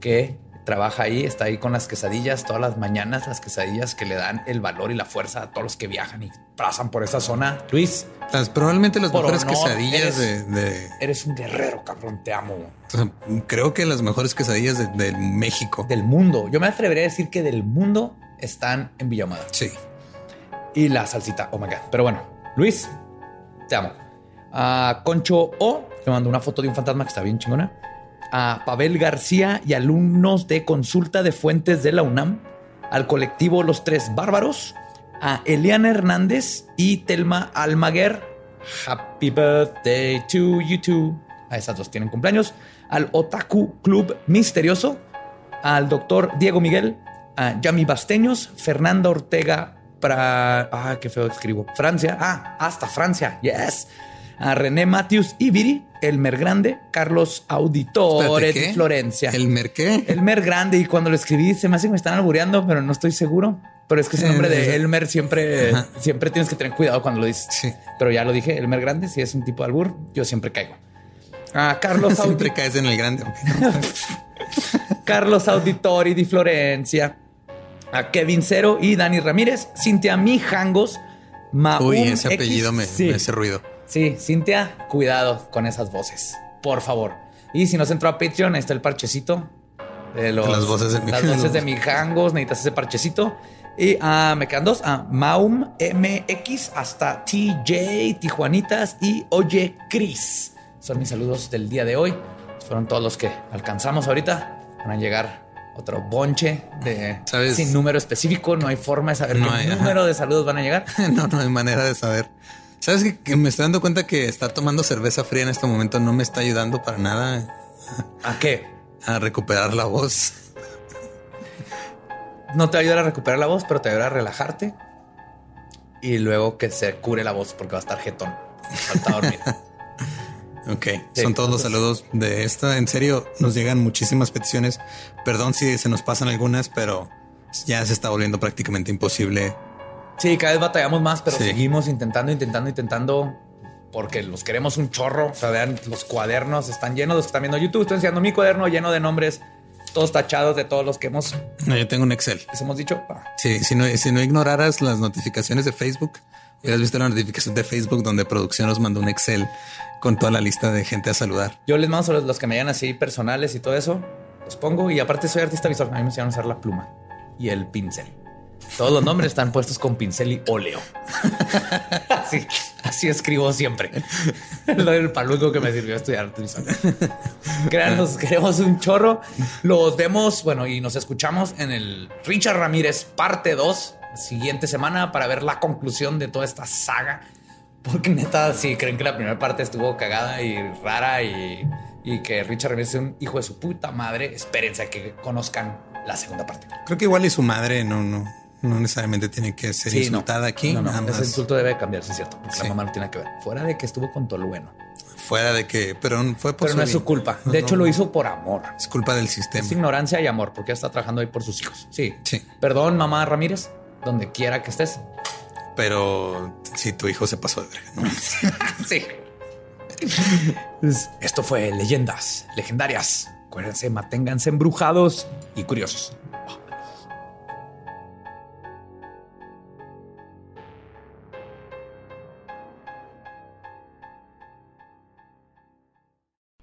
que trabaja ahí, está ahí con las quesadillas todas las mañanas, las quesadillas que le dan el valor y la fuerza a todos los que viajan y pasan por esa zona. Luis, Las- probablemente las mejores honor, quesadillas eres- de, de- eres un guerrero, cabrón, te amo. creo que las mejores quesadillas de, de México. Del mundo. Yo me atrevería a decir que del mundo están en Villa Humada. Sí. y la salsita. Oh my God. Pero bueno, Luis, te amo. A Concho O, me mandó una foto de un fantasma que está bien chingona. A Pavel García y alumnos de consulta de fuentes de la UNAM. Al colectivo Los Tres Bárbaros. A Eliana Hernández y Telma Almaguer. Happy birthday to you two. A esas dos tienen cumpleaños. Al Otaku Club Misterioso al doctor Diego Miguel, a Yami Basteños, Fernanda Ortega para. Ah, qué feo escribo. Francia. Ah, hasta Francia. Yes. A René Matthews y Viri, Elmer Grande, Carlos Auditore de ¿qué? Florencia. ¿El merqué? Elmer Grande. Y cuando lo escribí, se me hace que me están albureando, pero no estoy seguro. Pero es que ese nombre de Elmer siempre, Ajá. siempre tienes que tener cuidado cuando lo dices. Sí. Pero ya lo dije, Elmer Grande, si es un tipo de albur, yo siempre caigo. A Carlos Siempre Audi- caes en el grande. Carlos Auditori di Florencia, a Kevin Cero y Dani Ramírez, Cintia Mijangos, Maun Uy, ese X. apellido me, sí, me hace ruido. Sí, Cintia, cuidado con esas voces, por favor. Y si no se entró a Patreon, ahí está el parchecito de los- Las voces de las Mijangos. voces de Mijangos, necesitas ese parchecito. Y ah, me quedan dos, a Maum MX hasta TJ, Tijuanitas y Oye Cris. Son mis saludos del día de hoy. Fueron todos los que alcanzamos ahorita. Van a llegar otro bonche de ¿Sabes? sin número específico. No hay forma de saber No qué hay, ajá. número de saludos van a llegar. no, no hay manera de saber. ¿Sabes que, que me estoy dando cuenta que estar tomando cerveza fría en este momento no me está ayudando para nada ¿A qué? a recuperar la voz? No te va a recuperar la voz, pero te va a relajarte. Y luego que se cure la voz porque va a estar jetón. Falta dormir. Ok, Sí, son todos los saludos de esta. En serio, nos llegan muchísimas peticiones. Perdón si se nos pasan algunas, pero ya se está volviendo prácticamente imposible. Sí, cada vez batallamos más, pero Sí. seguimos intentando, intentando, intentando. Porque los queremos un chorro. O sea, vean, los cuadernos están llenos. Los que están viendo YouTube, estoy enseñando mi cuaderno lleno de nombres, todos tachados de todos los que hemos, No, yo tengo un Excel. les hemos dicho. Ah, Sí, si no, si no ignoraras las notificaciones de Facebook, hubieras visto la notificación de Facebook donde producción nos mandó un Excel con toda la lista de gente a saludar. Yo les mando los, los que me llegan así personales y todo eso. Los pongo y aparte soy artista visual. A mí me enseñaron a usar la pluma y el pincel. Todos los nombres están puestos con pincel y óleo. así, así escribo siempre. Lo del paluco que me sirvió a estudiar arte visual. Créanos, queremos un chorro. Los vemos, bueno, y nos escuchamos en el Richard Ramírez parte 2, siguiente semana, para ver la conclusión de toda esta saga. Porque neta, si creen que la primera parte estuvo cagada y rara y, que Richard Ramírez es un hijo de su puta madre, espérense a que conozcan la segunda parte. Creo que igual y su madre no, no, No necesariamente tiene que ser Sí, no. insultada aquí. No, no, nada ese insulto debe cambiarse, ¿cierto? Porque Sí. la mamá no tiene que ver. Fuera de que estuvo con Tolueno. fuera de que, pero fue por Pero no es su culpa. No, De hecho, no, lo hizo por amor. Es culpa del Es sistema. ignorancia y amor, porque ella está trabajando ahí por sus hijos. Sí. Sí. Perdón, mamá Ramírez, donde quiera que estés. Pero si tu hijo se pasó de verga, ¿no? Sí. Esto fue Leyendas Legendarias. Acuérdense, manténganse embrujados y curiosos.